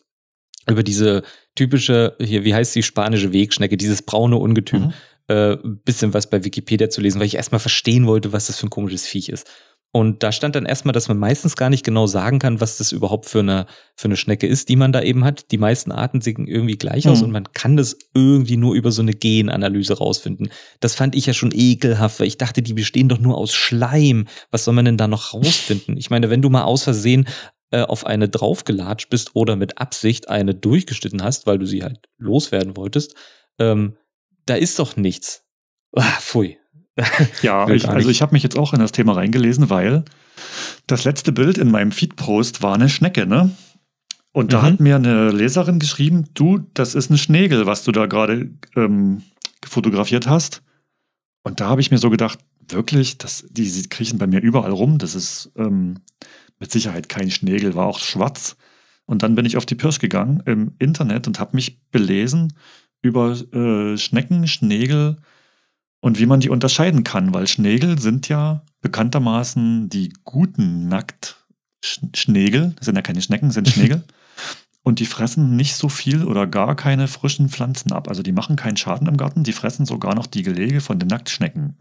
über diese typische, hier, wie heißt die spanische Wegschnecke, dieses braune Ungetüm. Mhm äh, bisschen was bei Wikipedia zu lesen, weil ich erstmal verstehen wollte, was das für ein komisches Viech ist. Und da stand dann erstmal, dass man meistens gar nicht genau sagen kann, was das überhaupt für eine, für eine Schnecke ist, die man da eben hat. Die meisten Arten sehen irgendwie gleich mhm. aus und man kann das irgendwie nur über so eine Genanalyse rausfinden. Das fand ich ja schon ekelhaft, weil ich dachte, die bestehen doch nur aus Schleim. Was soll man denn da noch rausfinden? Ich meine, wenn du mal aus Versehen äh, auf eine draufgelatscht bist oder mit Absicht eine durchgeschnitten hast, weil du sie halt loswerden wolltest, ähm, da ist doch nichts. Ah, pfui. Ja, ich, also ich habe mich jetzt auch in das Thema reingelesen, weil das letzte Bild in meinem Feed-Post war eine Schnecke, ne? Und da mhm. hat mir eine Leserin geschrieben, du, das ist ein Schnegel, was du da gerade ähm, fotografiert hast. Und da habe ich mir so gedacht, wirklich, das, die, kriechen bei mir überall rum. Das ist ähm, mit Sicherheit kein Schnegel, war auch schwarz. Und dann bin ich auf die Pirsch gegangen im Internet und habe mich belesen über äh, Schnecken, Schnegel und wie man die unterscheiden kann, weil Schnegel sind ja bekanntermaßen die guten Nacktschnegel, das sind ja keine Schnecken, sind Schnegel. und die fressen nicht so viel oder gar keine frischen Pflanzen ab. Also die machen keinen Schaden im Garten, die fressen sogar noch die Gelege von den Nacktschnecken.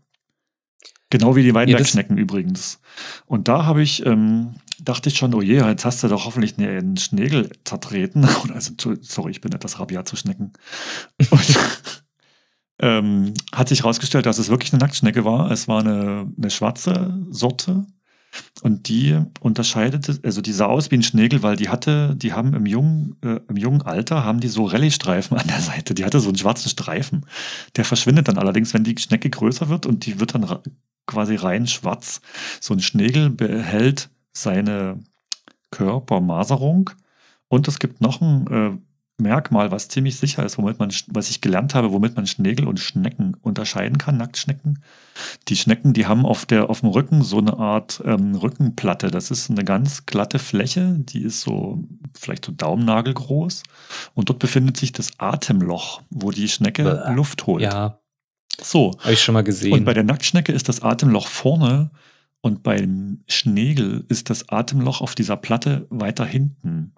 Genau wie die Weinbergschnecken ja, übrigens. Und da habe ich, ähm, dachte ich schon, oh je, jetzt hast du doch hoffentlich einen Schnegel zertreten. Also, sorry, ich bin etwas rabiat zu Schnecken. Und, ähm, hat sich herausgestellt, dass es wirklich eine Nacktschnecke war. Es war eine, eine schwarze Sorte. Und die unterscheidete, also die sah aus wie ein Schnegel, weil die hatte, die haben im jungen, äh, im jungen Alter haben die so Rallye-Streifen an der Seite. Die hatte so einen schwarzen Streifen. Der verschwindet dann allerdings, wenn die Schnecke größer wird und die wird dann quasi rein schwarz. So ein Schnegel behält seine Körpermaserung. Und es gibt noch ein äh, Merkmal, was ziemlich sicher ist, womit man, was ich gelernt habe, womit man Schnegel und Schnecken unterscheiden kann, Nacktschnecken. Die Schnecken, die haben auf, der, auf dem Rücken so eine Art ähm, Rückenplatte. Das ist eine ganz glatte Fläche, die ist so vielleicht so Daumennagel groß. Und dort befindet sich das Atemloch, wo die Schnecke Bäh. Luft holt. Ja, so. Habe ich schon mal gesehen. Und bei der Nacktschnecke ist das Atemloch vorne und beim Schnegel ist das Atemloch auf dieser Platte weiter hinten.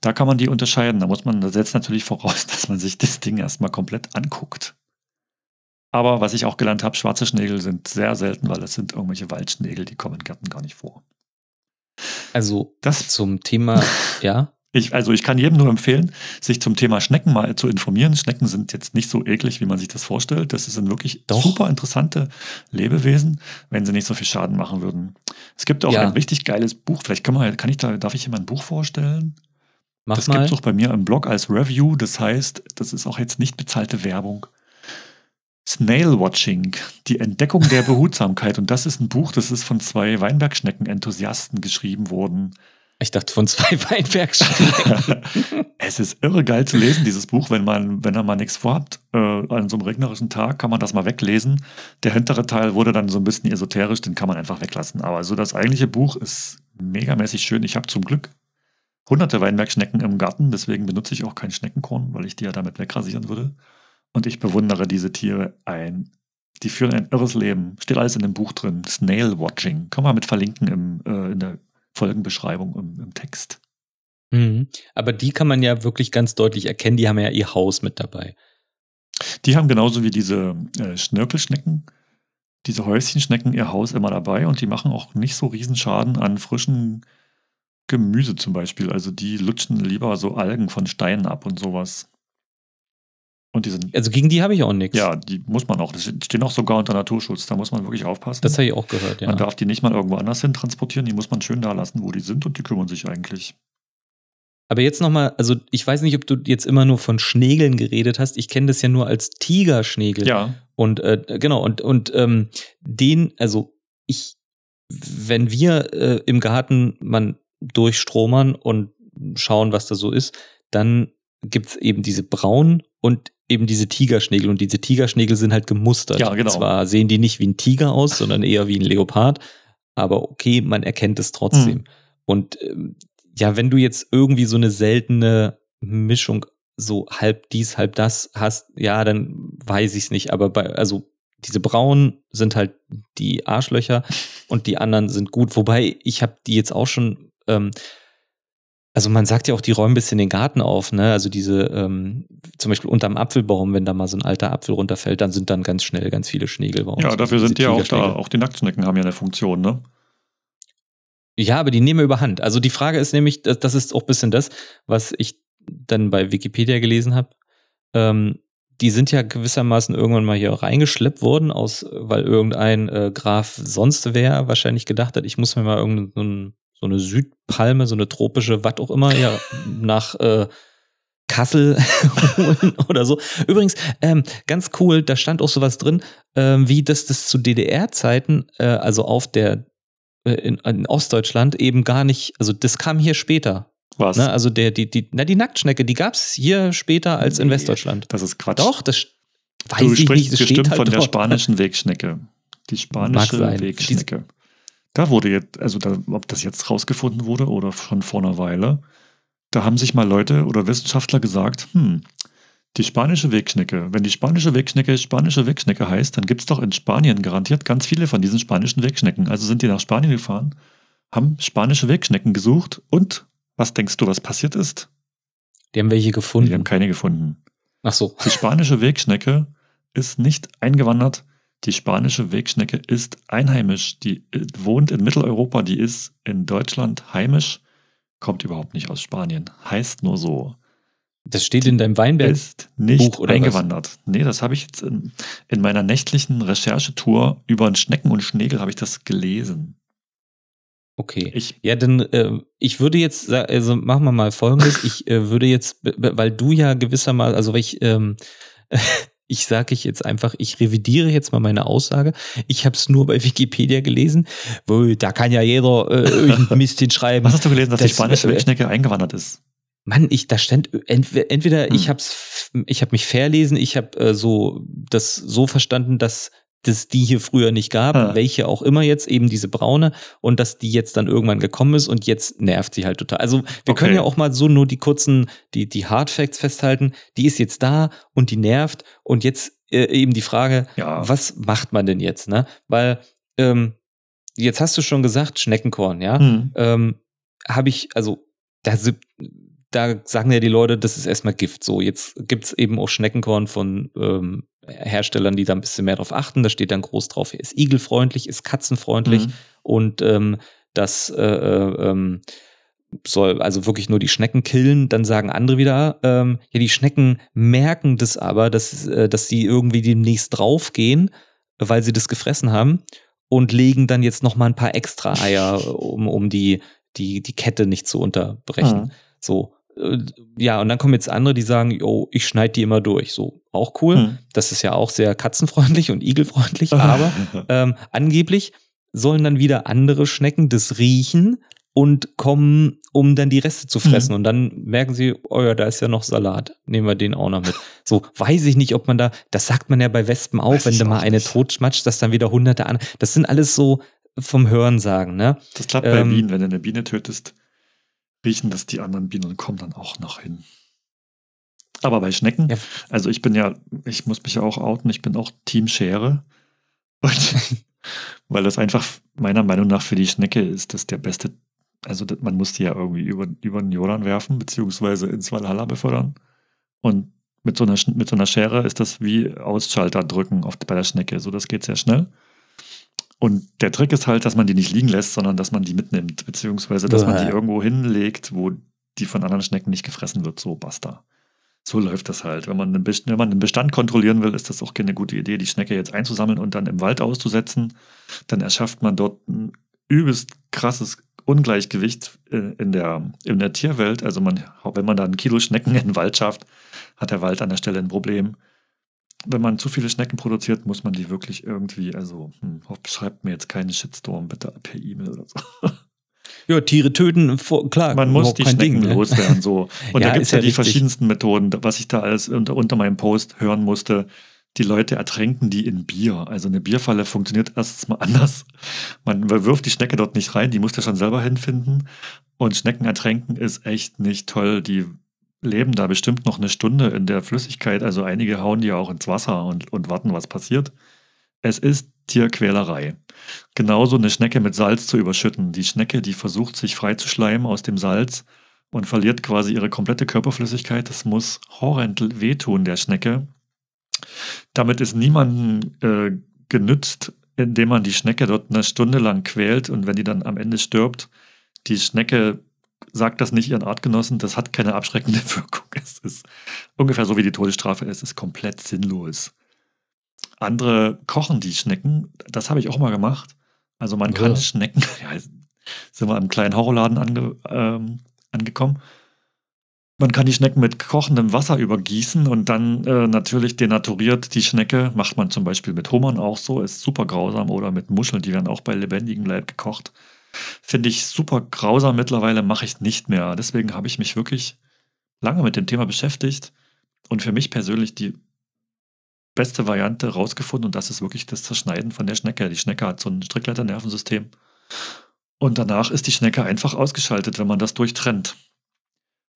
Da kann man die unterscheiden. Da muss man, das setzt natürlich voraus, dass man sich das Ding erstmal komplett anguckt. Aber was ich auch gelernt habe, schwarze Schnegel sind sehr selten, weil es sind irgendwelche Waldschnegel, die kommen in Gärten gar nicht vor. Also das zum Thema, ja. Ich, also ich kann jedem nur empfehlen, sich zum Thema Schnecken mal zu informieren. Schnecken sind jetzt nicht so eklig, wie man sich das vorstellt. Das sind wirklich Doch. super interessante Lebewesen, wenn sie nicht so viel Schaden machen würden. Es gibt auch ja. ein richtig geiles Buch. Vielleicht kann, man, kann ich da, darf ich hier mal ein Buch vorstellen? Mach das gibt es auch bei mir im Blog als Review. Das heißt, das ist auch jetzt nicht bezahlte Werbung. Snail Watching, die Entdeckung der Behutsamkeit. Und das ist ein Buch, das ist von zwei Weinbergschnecken-Enthusiasten geschrieben worden. Ich dachte von zwei Weinbergschnecken. es ist irre geil zu lesen, dieses Buch, wenn man, wenn er mal nichts vorhat. Äh, an so einem regnerischen Tag kann man das mal weglesen. Der hintere Teil wurde dann so ein bisschen esoterisch, den kann man einfach weglassen. Aber so das eigentliche Buch ist megamäßig schön. Ich habe zum Glück hunderte Weinbergschnecken im Garten, deswegen benutze ich auch kein Schneckenkorn, weil ich die ja damit wegrasieren würde. Und ich bewundere diese Tiere ein. Die führen ein irres Leben. Steht alles in dem Buch drin. Snail Watching. Kann man mit verlinken im, äh, in der Folgenbeschreibung im, im Text. Mhm. Aber die kann man ja wirklich ganz deutlich erkennen. Die haben ja ihr Haus mit dabei. Die haben genauso wie diese äh, Schnörkelschnecken, diese Häuschenschnecken ihr Haus immer dabei und die machen auch nicht so riesen Schaden an frischen Gemüse zum Beispiel. Also die lutschen lieber so Algen von Steinen ab und sowas. Und die sind, also gegen die habe ich auch nichts. Ja, die muss man auch. Die stehen auch sogar unter Naturschutz. Da muss man wirklich aufpassen. Das habe ich auch gehört, ja. Man darf die nicht mal irgendwo anders hin transportieren. Die muss man schön da lassen, wo die sind und die kümmern sich eigentlich. Aber jetzt nochmal, also ich weiß nicht, ob du jetzt immer nur von Schnegeln geredet hast. Ich kenne das ja nur als Tigerschnegel. Ja. Und äh, genau, und, und ähm, den, also ich, wenn wir äh, im Garten man durchstromern und schauen, was da so ist, dann gibt es eben diese braunen und eben diese Tigerschnägel. Und diese Tigerschnägel sind halt gemustert. Ja, genau. Zwar sehen die nicht wie ein Tiger aus, sondern eher wie ein Leopard. Aber okay, man erkennt es trotzdem. Mhm. Und ähm, ja, wenn du jetzt irgendwie so eine seltene Mischung so halb dies, halb das hast, ja, dann weiß ich es nicht. Aber bei, also diese braunen sind halt die Arschlöcher und die anderen sind gut. Wobei ich habe die jetzt auch schon ähm, also man sagt ja auch, die räumen ein bisschen den Garten auf, ne? Also diese, ähm, zum Beispiel unterm Apfelbaum, wenn da mal so ein alter Apfel runterfällt, dann sind dann ganz schnell ganz viele Schnägel Ja, dafür sind die auch da. Auch die Nacktschnecken haben ja eine Funktion, ne? Ja, aber die nehmen überhand. Also die Frage ist nämlich, das, das ist auch ein bisschen das, was ich dann bei Wikipedia gelesen habe. Ähm, die sind ja gewissermaßen irgendwann mal hier reingeschleppt worden, aus, weil irgendein äh, Graf sonst wer wahrscheinlich gedacht hat, ich muss mir mal irgendeinen so eine Südpalme, so eine tropische, was auch immer, ja, nach äh, Kassel holen oder so. Übrigens, ähm, ganz cool, da stand auch sowas drin, ähm, wie das das zu DDR-Zeiten, äh, also auf der äh, in, in, Ostdeutschland eben gar nicht, also das kam hier später. Was? Ne? Also der, die, die, na, die Nacktschnecke, die gab es hier später als nee, in Westdeutschland. Das ist Quatsch. Doch, das weiß du ich nicht. Das bestimmt halt von dort. der spanischen Wegschnecke. Die spanische Wegschnecke. Da wurde jetzt, also da, ob das jetzt rausgefunden wurde oder schon vor einer Weile, da haben sich mal Leute oder Wissenschaftler gesagt, hm, die spanische Wegschnecke, wenn die spanische Wegschnecke spanische Wegschnecke heißt, dann gibt es doch in Spanien garantiert ganz viele von diesen spanischen Wegschnecken. Also sind die nach Spanien gefahren, haben spanische Wegschnecken gesucht und was denkst du, was passiert ist? Die haben welche gefunden. Die haben keine gefunden. Ach so. Die spanische Wegschnecke ist nicht eingewandert die spanische Wegschnecke ist einheimisch, die äh, wohnt in Mitteleuropa, die ist in Deutschland heimisch, kommt überhaupt nicht aus Spanien, heißt nur so. Das steht in deinem Weinberg. Ist nicht Buch, eingewandert. Was? Nee, das habe ich jetzt in, in, meiner nächtlichen Recherchetour über Schnecken und Schnegel habe ich das gelesen. Okay. Ich, ja, dann äh, ich würde jetzt, also machen wir mal folgendes, ich äh, würde jetzt, weil du ja gewissermaßen, also weil ich ähm, ich sage ich jetzt einfach, ich revidiere jetzt mal meine Aussage. Ich habe es nur bei Wikipedia gelesen, wo da kann ja jeder äh, Mist hinschreiben. Was hast du gelesen, dass das, die spanische Wildschnecke eingewandert ist? Mann, ich da stand entweder, entweder hm. ich hab's, ich habe mich verlesen, ich habe äh, so das so verstanden, dass dass die hier früher nicht gab, ah. welche auch immer jetzt, eben diese braune, und dass die jetzt dann irgendwann gekommen ist und jetzt nervt sie halt total. Also wir okay. können ja auch mal so nur die kurzen, die, die Hard Facts festhalten, die ist jetzt da und die nervt und jetzt äh, eben die Frage, ja. was macht man denn jetzt, ne? Weil, ähm, jetzt hast du schon gesagt, Schneckenkorn, ja? Hm. Ähm, Habe ich, also, da, da sagen ja die Leute, das ist erstmal Gift. So, jetzt gibt's eben auch Schneckenkorn von ähm, Herstellern, die da ein bisschen mehr drauf achten. Da steht dann groß drauf, ist igelfreundlich, ist katzenfreundlich mhm. und ähm, das äh, äh, ähm, soll also wirklich nur die Schnecken killen. Dann sagen andere wieder, ähm, ja, die Schnecken merken das aber, dass, äh, dass sie irgendwie demnächst draufgehen, weil sie das gefressen haben und legen dann jetzt noch mal ein paar extra Eier, um, um die, die, die Kette nicht zu unterbrechen. Mhm. So. Ja, und dann kommen jetzt andere, die sagen, oh, ich schneide die immer durch. So, auch cool. Hm. Das ist ja auch sehr katzenfreundlich und igelfreundlich, aber ähm, angeblich sollen dann wieder andere Schnecken das riechen, und kommen, um dann die Reste zu fressen. Mhm. Und dann merken sie, oh ja, da ist ja noch Salat. Nehmen wir den auch noch mit. So, weiß ich nicht, ob man da, das sagt man ja bei Wespen auch, weiß wenn du mal eine totschmatschst, dass dann wieder hunderte an. Das sind alles so vom Hören sagen, ne? Das klappt ähm, bei Bienen, wenn du eine Biene tötest, riechen das die anderen Bienen und kommen dann auch noch hin. Aber bei Schnecken, ja. also ich bin ja, ich muss mich ja auch outen, ich bin auch Team Schere. Und weil das einfach meiner Meinung nach für die Schnecke ist das der beste also man muss die ja irgendwie über, über den Jordan werfen, beziehungsweise ins Valhalla befördern. Und mit so einer, mit so einer Schere ist das wie Ausschalter drücken oft bei der Schnecke. So, das geht sehr schnell. Und der Trick ist halt, dass man die nicht liegen lässt, sondern dass man die mitnimmt, beziehungsweise dass man die irgendwo hinlegt, wo die von anderen Schnecken nicht gefressen wird. So, basta. So läuft das halt. Wenn man, einen Bestand, wenn man einen Bestand kontrollieren will, ist das auch keine gute Idee, die Schnecke jetzt einzusammeln und dann im Wald auszusetzen. Dann erschafft man dort ein übelst krasses Ungleichgewicht äh, in der, in der Tierwelt. Also man, wenn man da ein Kilo Schnecken in den Wald schafft, hat der Wald an der Stelle ein Problem. Wenn man zu viele Schnecken produziert, muss man die wirklich irgendwie, also hm, schreibt mir jetzt keinen Shitstorm bitte per E-Mail oder so. Ja, Tiere töten, klar. Man muss die Schnecken Ding, ne? loswerden, so. Und ja, da gibt es ja, ja die verschiedensten Methoden, was ich da alles unter, unter meinem Post hören musste die Leute ertränken die in Bier. Also eine Bierfalle funktioniert erstens mal anders. Man wirft die Schnecke dort nicht rein, die muss ja schon selber hinfinden. Und Schnecken ertränken ist echt nicht toll. Die leben da bestimmt noch eine Stunde in der Flüssigkeit. Also einige hauen die auch ins Wasser und, und warten, was passiert. Es ist Tierquälerei. Genauso eine Schnecke mit Salz zu überschütten. Die Schnecke, die versucht, sich frei zu schleimen aus dem Salz und verliert quasi ihre komplette Körperflüssigkeit. Das muss horrend wehtun, der Schnecke. Damit ist niemandem äh, genützt, indem man die Schnecke dort eine Stunde lang quält und wenn die dann am Ende stirbt, die Schnecke sagt das nicht ihren Artgenossen, das hat keine abschreckende Wirkung. Es ist ungefähr so wie die Todesstrafe, es ist komplett sinnlos. Andere kochen die Schnecken, das habe ich auch mal gemacht. Also man kann ja. Schnecken, ja, sind wir im kleinen Horrorladen ange, ähm, angekommen. Man kann die Schnecken mit kochendem Wasser übergießen und dann äh, natürlich denaturiert die Schnecke. Macht man zum Beispiel mit Hummern auch so, ist super grausam. Oder mit Muscheln, die werden auch bei lebendigem Leib gekocht. Finde ich super grausam mittlerweile, mache ich nicht mehr. Deswegen habe ich mich wirklich lange mit dem Thema beschäftigt und für mich persönlich die beste Variante rausgefunden und das ist wirklich das Zerschneiden von der Schnecke. Die Schnecke hat so ein Strickleiternervensystem und danach ist die Schnecke einfach ausgeschaltet, wenn man das durchtrennt.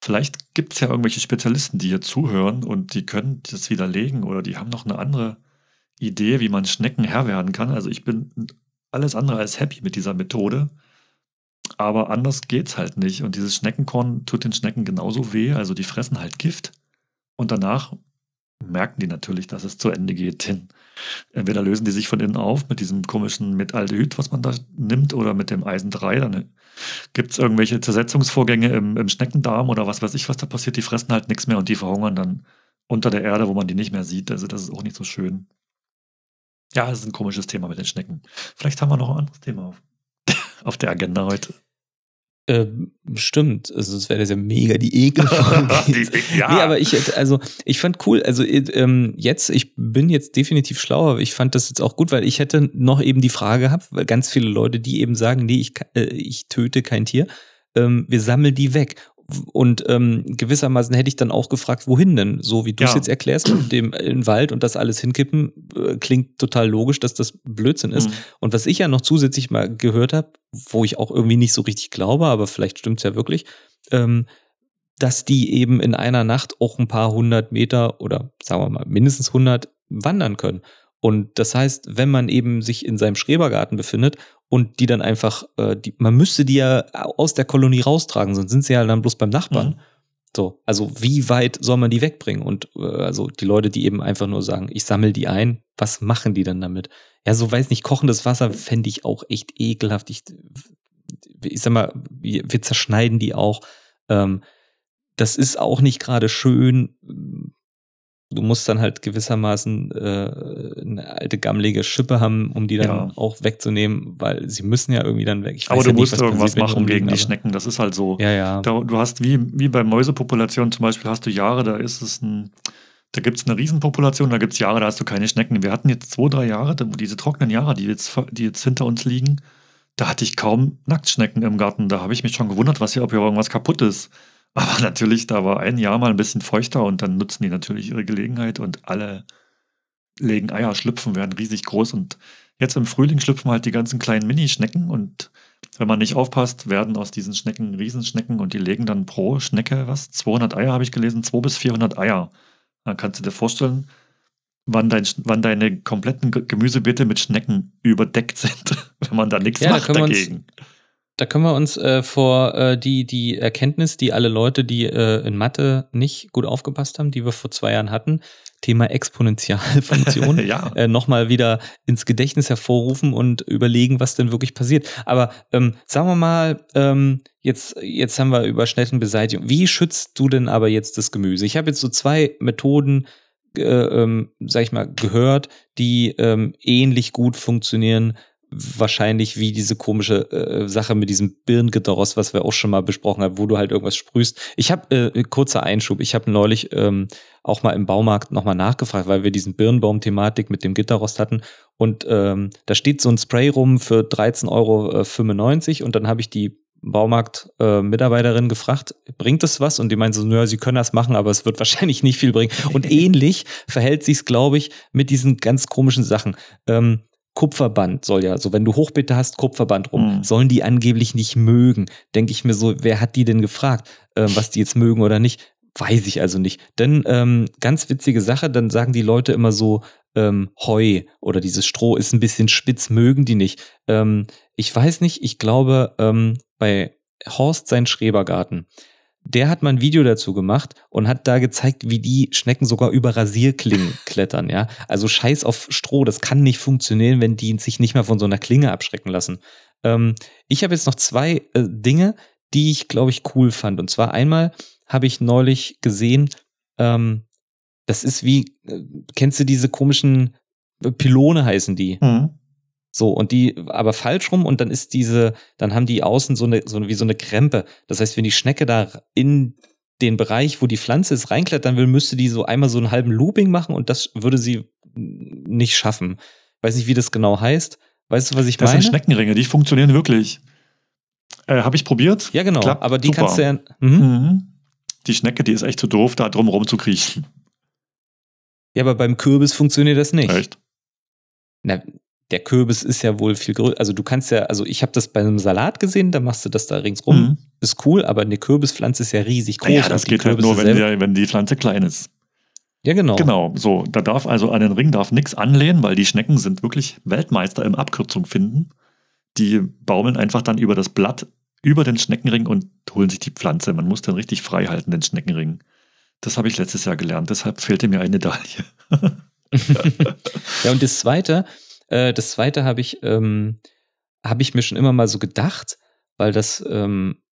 Vielleicht gibt es ja irgendwelche Spezialisten, die hier zuhören und die können das widerlegen oder die haben noch eine andere Idee, wie man Schnecken Herr werden kann. Also ich bin alles andere als happy mit dieser Methode. Aber anders geht's halt nicht. Und dieses Schneckenkorn tut den Schnecken genauso weh. Also die fressen halt Gift. Und danach merken die natürlich, dass es zu Ende geht. Denn entweder lösen die sich von innen auf mit diesem komischen Metaldehyd, was man da nimmt, oder mit dem Eisen 3. Dann gibt es irgendwelche Zersetzungsvorgänge im, im, Schneckendarm oder was weiß ich, was da passiert. Die fressen halt nichts mehr und die verhungern dann unter der Erde, wo man die nicht mehr sieht. Also das ist auch nicht so schön. Ja, das ist ein komisches Thema mit den Schnecken. Vielleicht haben wir noch ein anderes Thema auf, auf der Agenda heute. Ähm, stimmt, also es wäre ja mega die Ekel. ja. Nee, aber ich, also ich fand cool, also ähm, jetzt, ich bin jetzt definitiv schlauer, ich fand das jetzt auch gut, weil ich hätte noch eben die Frage gehabt, weil ganz viele Leute, die eben sagen, nee, ich, äh, ich töte kein Tier, ähm, wir sammeln die weg. Und ähm, gewissermaßen hätte ich dann auch gefragt, wohin denn? So wie du es ja. jetzt erklärst, mit dem in Wald und das alles hinkippen, äh, klingt total logisch, dass das Blödsinn ist. Mhm. Und was ich ja noch zusätzlich mal gehört habe, wo ich auch irgendwie nicht so richtig glaube, aber vielleicht stimmt's ja wirklich, ähm, dass die eben in einer Nacht auch ein paar hundert Meter oder sagen wir mal mindestens hundert wandern können. Und das heißt, wenn man eben sich in seinem Schrebergarten befindet und die dann einfach, äh, die, man müsste die ja aus der Kolonie raustragen, sonst sind sie ja dann bloß beim Nachbarn. Mhm. So, also wie weit soll man die wegbringen? Und äh, also die Leute, die eben einfach nur sagen, ich sammle die ein, was machen die dann damit? Ja, so weiß nicht, kochendes Wasser fände ich auch echt ekelhaft. Ich, ich sag mal, wir, wir zerschneiden die auch. Ähm, das ist auch nicht gerade schön du musst dann halt gewissermaßen äh, eine alte gammelige Schippe haben, um die dann ja. auch wegzunehmen, weil sie müssen ja irgendwie dann weg. Ich aber du ja musst nicht, irgendwas machen gegen die Schnecken, das ist halt so. Ja, ja. Da, du hast wie, wie bei Mäusepopulationen zum Beispiel, hast du Jahre, da ist es ein, da gibt es eine Riesenpopulation, da gibt es Jahre, da hast du keine Schnecken. Wir hatten jetzt zwei, drei Jahre, diese trockenen Jahre, die jetzt, die jetzt hinter uns liegen, da hatte ich kaum Nacktschnecken im Garten. Da habe ich mich schon gewundert, was hier, ob hier irgendwas kaputt ist. Aber natürlich, da war ein Jahr mal ein bisschen feuchter und dann nutzen die natürlich ihre Gelegenheit und alle legen Eier, schlüpfen, werden riesig groß und jetzt im Frühling schlüpfen halt die ganzen kleinen Mini-Schnecken und wenn man nicht aufpasst, werden aus diesen Schnecken Riesenschnecken und die legen dann pro Schnecke, was, 200 Eier habe ich gelesen, 200 bis 400 Eier. Dann kannst du dir vorstellen, wann, dein, wann deine kompletten Gemüsebeete mit Schnecken überdeckt sind, wenn man da nichts ja, macht da dagegen. Uns, da können wir uns äh, vor äh, die, die Erkenntnis, die alle Leute, die äh, in Mathe nicht gut aufgepasst haben, die wir vor zwei Jahren hatten, Thema Exponentialfunktion, ja. äh, nochmal wieder ins Gedächtnis hervorrufen und überlegen, was denn wirklich passiert. Aber ähm, sagen wir mal, ähm, jetzt, jetzt haben wir über Schneckenbeseitigung. Wie schützt du denn aber jetzt das Gemüse? Ich habe jetzt so zwei Methoden äh, ähm, sag ich mal, gehört, die ähm, ähnlich gut funktionieren, wahrscheinlich wie diese komische äh, Sache mit diesem Birngedross, was wir auch schon mal besprochen haben, wo du halt irgendwas sprühst. Ich habe äh, kurzer Einschub. Ich habe neulich ähm, auch mal im Baumarkt nochmal nachgefragt, weil wir diesen Birnbaum-Thematik mit dem Gitterrost hatten. Und ähm, da steht so ein Spray rum für 13,95 Euro und dann habe ich die Baumarkt-Mitarbeiterin äh, gefragt, bringt es was? Und die meinte so, naja, sie können das machen, aber es wird wahrscheinlich nicht viel bringen. Und ähnlich verhält sich es, glaube ich, mit diesen ganz komischen Sachen. Ähm, Kupferband soll ja, so wenn du Hochbeete hast, Kupferband rum, mhm. sollen die angeblich nicht mögen. Denke ich mir so, wer hat die denn gefragt, äh, was die jetzt mögen oder nicht? Weiß ich also nicht. Denn ähm, ganz witzige Sache, dann sagen die Leute immer so, ähm, Heu oder dieses Stroh ist ein bisschen spitz, mögen die nicht. Ähm, ich weiß nicht, ich glaube, ähm, bei Horst sein Schrebergarten, der hat mal ein Video dazu gemacht und hat da gezeigt, wie die Schnecken sogar über Rasierklingen klettern, ja. Also scheiß auf Stroh, das kann nicht funktionieren, wenn die sich nicht mal von so einer Klinge abschrecken lassen. Ähm, ich habe jetzt noch zwei äh, Dinge, die ich, glaube ich, cool fand. Und zwar einmal habe ich neulich gesehen, ähm, das ist wie, äh, kennst du diese komischen äh, Pylone heißen die? Mhm. So, und die aber falsch rum und dann ist diese, dann haben die außen so eine, so wie so eine Krempe. Das heißt, wenn die Schnecke da in den Bereich, wo die Pflanze ist, reinklettern will, müsste die so einmal so einen halben Looping machen und das würde sie nicht schaffen. Weiß nicht, wie das genau heißt. Weißt du, was ich das meine? Das sind Schneckenringe, die funktionieren wirklich. Äh, Habe ich probiert. Ja, genau. Klappt aber die super. kannst du ja. Mhm. Mhm. Die Schnecke, die ist echt zu doof, da drum rum zu kriechen. Ja, aber beim Kürbis funktioniert das nicht. Echt? Na, der Kürbis ist ja wohl viel größer. Also du kannst ja, also ich habe das bei einem Salat gesehen, da machst du das da ringsrum. Mhm. Ist cool, aber eine Kürbispflanze ist ja riesig groß. Ja, das geht halt nur, wenn die, wenn die Pflanze klein ist. Ja, genau. Genau, so. Da darf also an den Ring darf nichts anlehnen, weil die Schnecken sind wirklich Weltmeister im Abkürzung finden. Die baumeln einfach dann über das Blatt, über den Schneckenring und holen sich die Pflanze. Man muss dann richtig frei halten, den Schneckenring. Das habe ich letztes Jahr gelernt, deshalb fehlte mir eine Medaille. ja, und das Zweite, äh, das zweite habe ich, ähm, habe ich mir schon immer mal so gedacht, weil das ähm,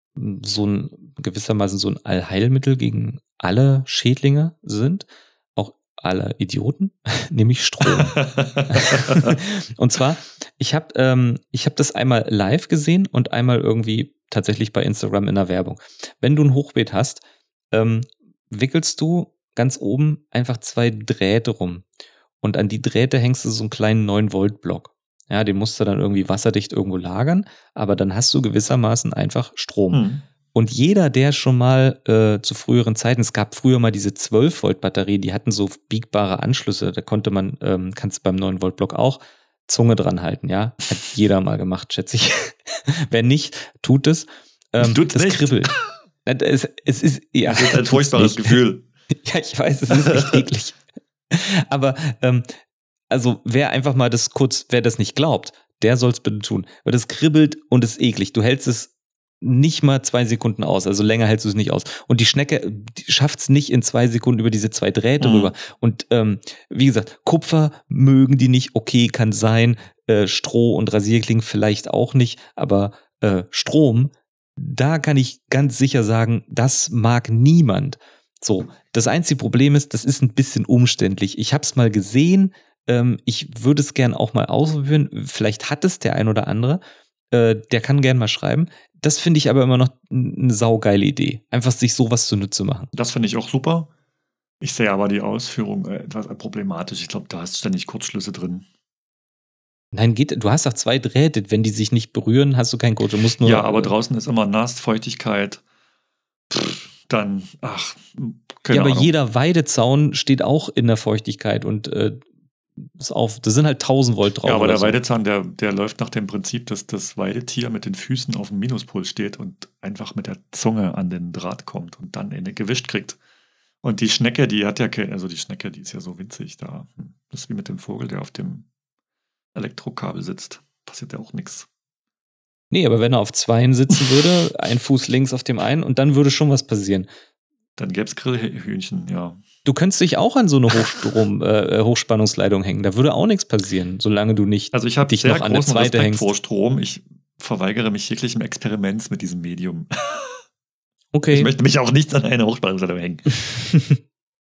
so ein gewissermaßen so ein Allheilmittel gegen alle Schädlinge sind, auch alle Idioten, nämlich Strom. und zwar, ich habe ähm, ich habe das einmal live gesehen und einmal irgendwie tatsächlich bei Instagram in der Werbung. Wenn du ein Hochbeet hast, ähm, wickelst du ganz oben einfach zwei Drähte rum und an die Drähte hängst du so einen kleinen 9-Volt-Block. Ja, den musst du dann irgendwie wasserdicht irgendwo lagern, aber dann hast du gewissermaßen einfach Strom. Hm. Und jeder, der schon mal äh, zu früheren Zeiten, es gab früher mal diese 12 Volt Batterie, die hatten so biegbare Anschlüsse, da konnte man, ähm, kannst du beim 9 Volt Block auch Zunge dran halten, ja. Hat jeder mal gemacht, schätze ich. Wer nicht, tut es. Ähm, Tut's das nicht. kribbelt. Es, es ist, ja. Das ist ein furchtbares Gefühl. Ja, ich weiß, es ist echt eklig. Aber ähm, also wer einfach mal das kurz, wer das nicht glaubt, der soll es bitte tun. Weil das kribbelt und ist eklig. Du hältst es nicht mal zwei Sekunden aus. Also länger hältst du es nicht aus. Und die Schnecke schafft es nicht in zwei Sekunden über diese zwei Drähte mhm. rüber. Und ähm, wie gesagt, Kupfer mögen die nicht. Okay, kann sein. Äh, Stroh und Rasierklingen vielleicht auch nicht. Aber äh, Strom, da kann ich ganz sicher sagen, das mag niemand. So, das einzige Problem ist, das ist ein bisschen umständlich. Ich habe es mal gesehen, ähm, ich würde es gern auch mal ausprobieren. Vielleicht hat es der ein oder andere. Äh, der kann gern mal schreiben. Das finde ich aber immer noch eine saugeile Idee. Einfach sich sowas zunutze machen. Das finde ich auch super. Ich sehe aber die Ausführung äh, etwas problematisch. Ich glaube, da hast du ständig Kurzschlüsse drin. Nein, geht, du hast doch zwei Drähte. Wenn die sich nicht berühren, hast du keinen Code. Du musst nur. Ja, aber draußen ist immer nass, Feuchtigkeit. Pff, dann, ach, keine Ja, aber Ahnung. jeder Weidezaun steht auch in der Feuchtigkeit und äh, ist auf. Da sind halt 1000 Volt drauf. Ja, aber der so. Weidezaun, der, der läuft nach dem Prinzip, dass das Weidetier mit den Füßen auf dem Minuspol steht und einfach mit der Zunge an den Draht kommt und dann eine gewischt kriegt. Und die Schnecke, die hat ja, also die Schnecke, die ist ja so winzig da. Das ist wie mit dem Vogel, der auf dem Elektrokabel sitzt. Passiert ja auch nichts. Nee, aber wenn er auf zweien sitzen würde, ein Fuß links auf dem einen und dann würde schon was passieren. Dann gäbe es Grillhühnchen, ja. Du könntest dich auch an so eine Hochstrom, äh, Hochspannungsleitung hängen. Da würde auch nichts passieren, solange du nicht also ich dich noch an der zweite Respekt hängst. vor Strom. Ich verweigere mich jeglichem Experiment mit diesem Medium. Okay. Ich möchte mich auch nicht an eine Hochspannungsleitung hängen.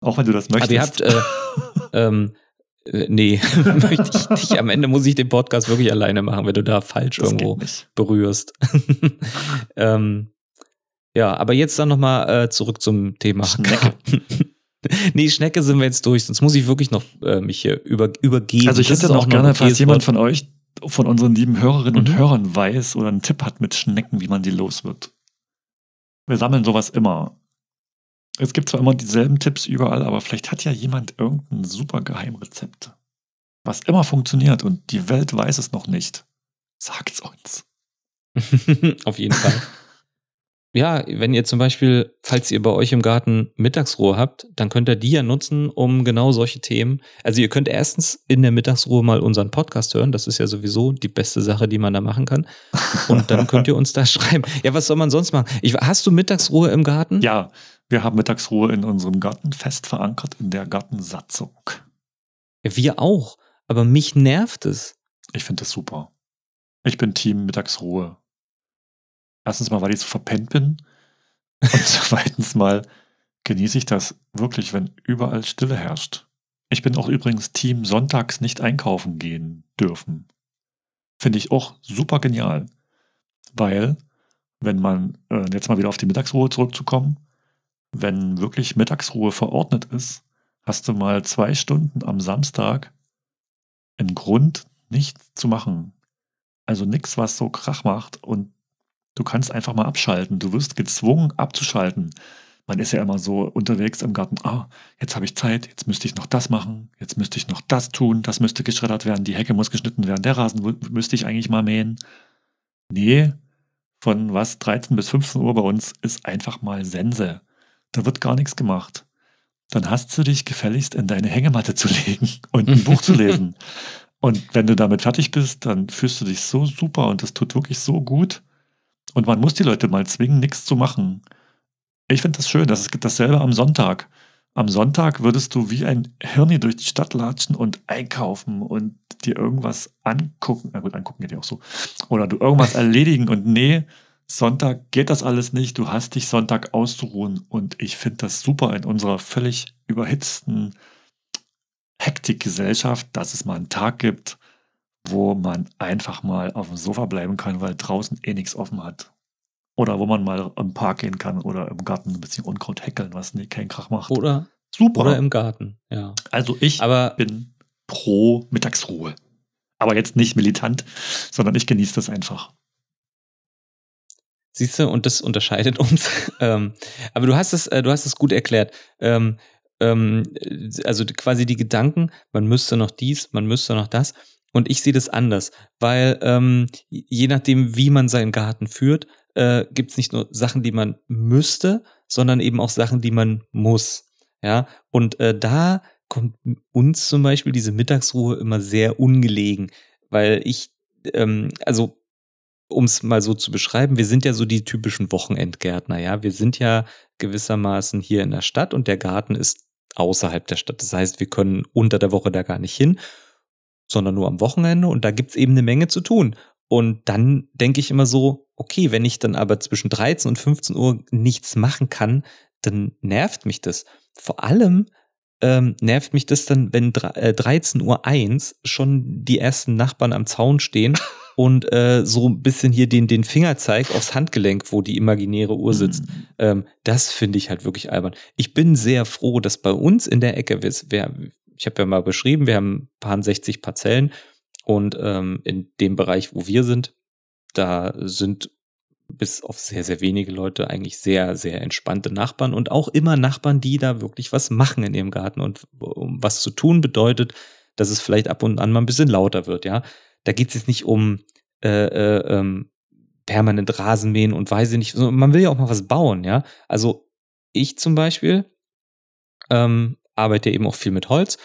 auch wenn du das möchtest. Aber ihr habt, äh, ähm, äh, nee, möchte ich. Am Ende muss ich den Podcast wirklich alleine machen, wenn du da falsch das irgendwo berührst. ähm, ja, aber jetzt dann nochmal äh, zurück zum Thema Schnecke. nee, Schnecke sind wir jetzt durch, sonst muss ich wirklich noch äh, mich hier über, übergeben. Also ich hätte noch gerne, falls jemand von euch, von unseren lieben Hörerinnen mhm. und Hörern weiß oder einen Tipp hat mit Schnecken, wie man die los wird. Wir sammeln sowas immer. Es gibt zwar immer dieselben Tipps überall, aber vielleicht hat ja jemand irgendein super Geheimrezept, was immer funktioniert und die Welt weiß es noch nicht. Sagt's uns. Auf jeden Fall. Ja, wenn ihr zum Beispiel, falls ihr bei euch im Garten Mittagsruhe habt, dann könnt ihr die ja nutzen, um genau solche Themen. Also ihr könnt erstens in der Mittagsruhe mal unseren Podcast hören. Das ist ja sowieso die beste Sache, die man da machen kann. Und dann könnt ihr uns da schreiben. Ja, was soll man sonst machen? Ich, hast du Mittagsruhe im Garten? Ja, wir haben Mittagsruhe in unserem Garten fest verankert in der Gartensatzung. Wir auch. Aber mich nervt es. Ich finde das super. Ich bin Team Mittagsruhe. Erstens mal, weil ich so verpennt bin. Und zweitens mal genieße ich das wirklich, wenn überall Stille herrscht. Ich bin auch übrigens Team sonntags nicht einkaufen gehen dürfen. Finde ich auch super genial. Weil, wenn man, äh, jetzt mal wieder auf die Mittagsruhe zurückzukommen, wenn wirklich Mittagsruhe verordnet ist, hast du mal zwei Stunden am Samstag einen Grund, nichts zu machen. Also nichts, was so Krach macht und du kannst einfach mal abschalten. Du wirst gezwungen abzuschalten. Man ist ja immer so unterwegs im Garten, ah, jetzt habe ich Zeit, jetzt müsste ich noch das machen, jetzt müsste ich noch das tun, das müsste geschreddert werden, die Hecke muss geschnitten werden, der Rasen müsste ich eigentlich mal mähen. Nee, von was 13 bis 15 Uhr bei uns ist einfach mal Sense. Da wird gar nichts gemacht. Dann hast du dich gefälligst in deine Hängematte zu legen und ein Buch zu lesen. Und wenn du damit fertig bist, dann fühlst du dich so super und das tut wirklich so gut. Und man muss die Leute mal zwingen, nichts zu machen. Ich finde das schön, das ist dasselbe am Sonntag. Am Sonntag würdest du wie ein Hirni durch die Stadt latschen und einkaufen und dir irgendwas angucken. Na gut, angucken geht ja auch so. Oder du irgendwas erledigen und nee, Sonntag geht das alles nicht. Du hast dich Sonntag auszuruhen. Und ich finde das super in unserer völlig überhitzten Hektikgesellschaft, dass es mal einen Tag gibt, wo man einfach mal auf dem Sofa bleiben kann, weil draußen eh nichts offen hat. Oder wo man mal im Park gehen kann oder im Garten ein bisschen Unkraut heckeln, was nie keinen Krach macht. Oder, Super. Oder im Garten, ja. Also ich Aber bin pro Mittagsruhe. Aber jetzt nicht militant, sondern ich genieße das einfach. Siehst du, und das unterscheidet uns. ähm, aber du hast es, äh, du hast es gut erklärt. Ähm, ähm, also quasi die Gedanken, man müsste noch dies, man müsste noch das. Und ich sehe das anders, weil ähm, je nachdem, wie man seinen Garten führt, äh, gibt es nicht nur Sachen, die man müsste, sondern eben auch Sachen, die man muss. Ja, und äh, da kommt uns zum Beispiel diese Mittagsruhe immer sehr ungelegen, weil ich, ähm, also um es mal so zu beschreiben, wir sind ja so die typischen Wochenendgärtner, ja. Wir sind ja gewissermaßen hier in der Stadt und der Garten ist außerhalb der Stadt. Das heißt, wir können unter der Woche da gar nicht hin, sondern nur am Wochenende und da gibt's eben eine Menge zu tun. Und dann denke ich immer so, okay, wenn ich dann aber zwischen 13 und 15 Uhr nichts machen kann, dann nervt mich das. Vor allem ähm, nervt mich das dann, wenn äh, 13 Uhr 1 schon die ersten Nachbarn am Zaun stehen und äh, so ein bisschen hier den, den Fingerzeig aufs Handgelenk, wo die imaginäre Uhr sitzt. Mhm. Ähm, das finde ich halt wirklich albern. Ich bin sehr froh, dass bei uns in der Ecke, wir, ich habe ja mal beschrieben, wir haben ein paar 60 Parzellen Und ähm, in dem Bereich, wo wir sind, da sind bis auf sehr, sehr wenige Leute eigentlich sehr, sehr entspannte Nachbarn und auch immer Nachbarn, die da wirklich was machen in ihrem Garten. Und um was zu tun bedeutet, dass es vielleicht ab und an mal ein bisschen lauter wird, ja. Da geht es jetzt nicht um äh, äh, ähm, permanent Rasenmähen und weiß ich nicht. Man will ja auch mal was bauen, ja. Also ich zum Beispiel ähm, arbeite eben auch viel mit Holz.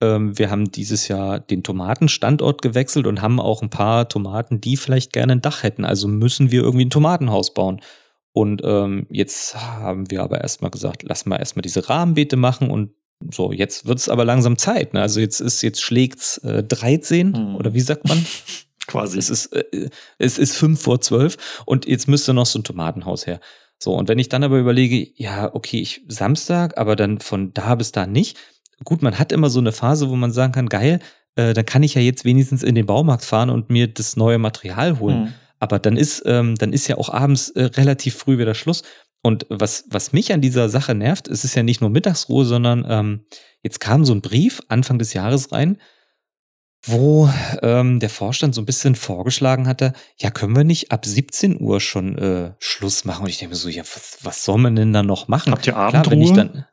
Ähm, wir haben dieses Jahr den Tomatenstandort gewechselt und haben auch ein paar Tomaten, die vielleicht gerne ein Dach hätten. Also müssen wir irgendwie ein Tomatenhaus bauen. Und ähm, jetzt haben wir aber erstmal gesagt, lass mal erstmal diese Rahmenbeete machen und so, jetzt wird es aber langsam Zeit. Ne? Also jetzt ist, jetzt schlägt's äh, 13 hm. oder wie sagt man? Quasi. Es ist, äh, es ist 5 vor 12 und jetzt müsste noch so ein Tomatenhaus her. So, und wenn ich dann aber überlege, ja, okay, ich Samstag, aber dann von da bis da nicht. Gut, man hat immer so eine Phase, wo man sagen kann, geil, äh, dann kann ich ja jetzt wenigstens in den Baumarkt fahren und mir das neue Material holen. Mhm. Aber dann ist, ähm, dann ist ja auch abends äh, relativ früh wieder Schluss. Und was, was mich an dieser Sache nervt, es ist ja nicht nur Mittagsruhe, sondern ähm, jetzt kam so ein Brief Anfang des Jahres rein, wo ähm, der Vorstand so ein bisschen vorgeschlagen hatte, ja, können wir nicht ab 17 Uhr schon äh, Schluss machen? Und ich denke mir so, ja, was, was soll man denn da noch machen? Habt ihr Abendruhe? Klar, wenn ich dann,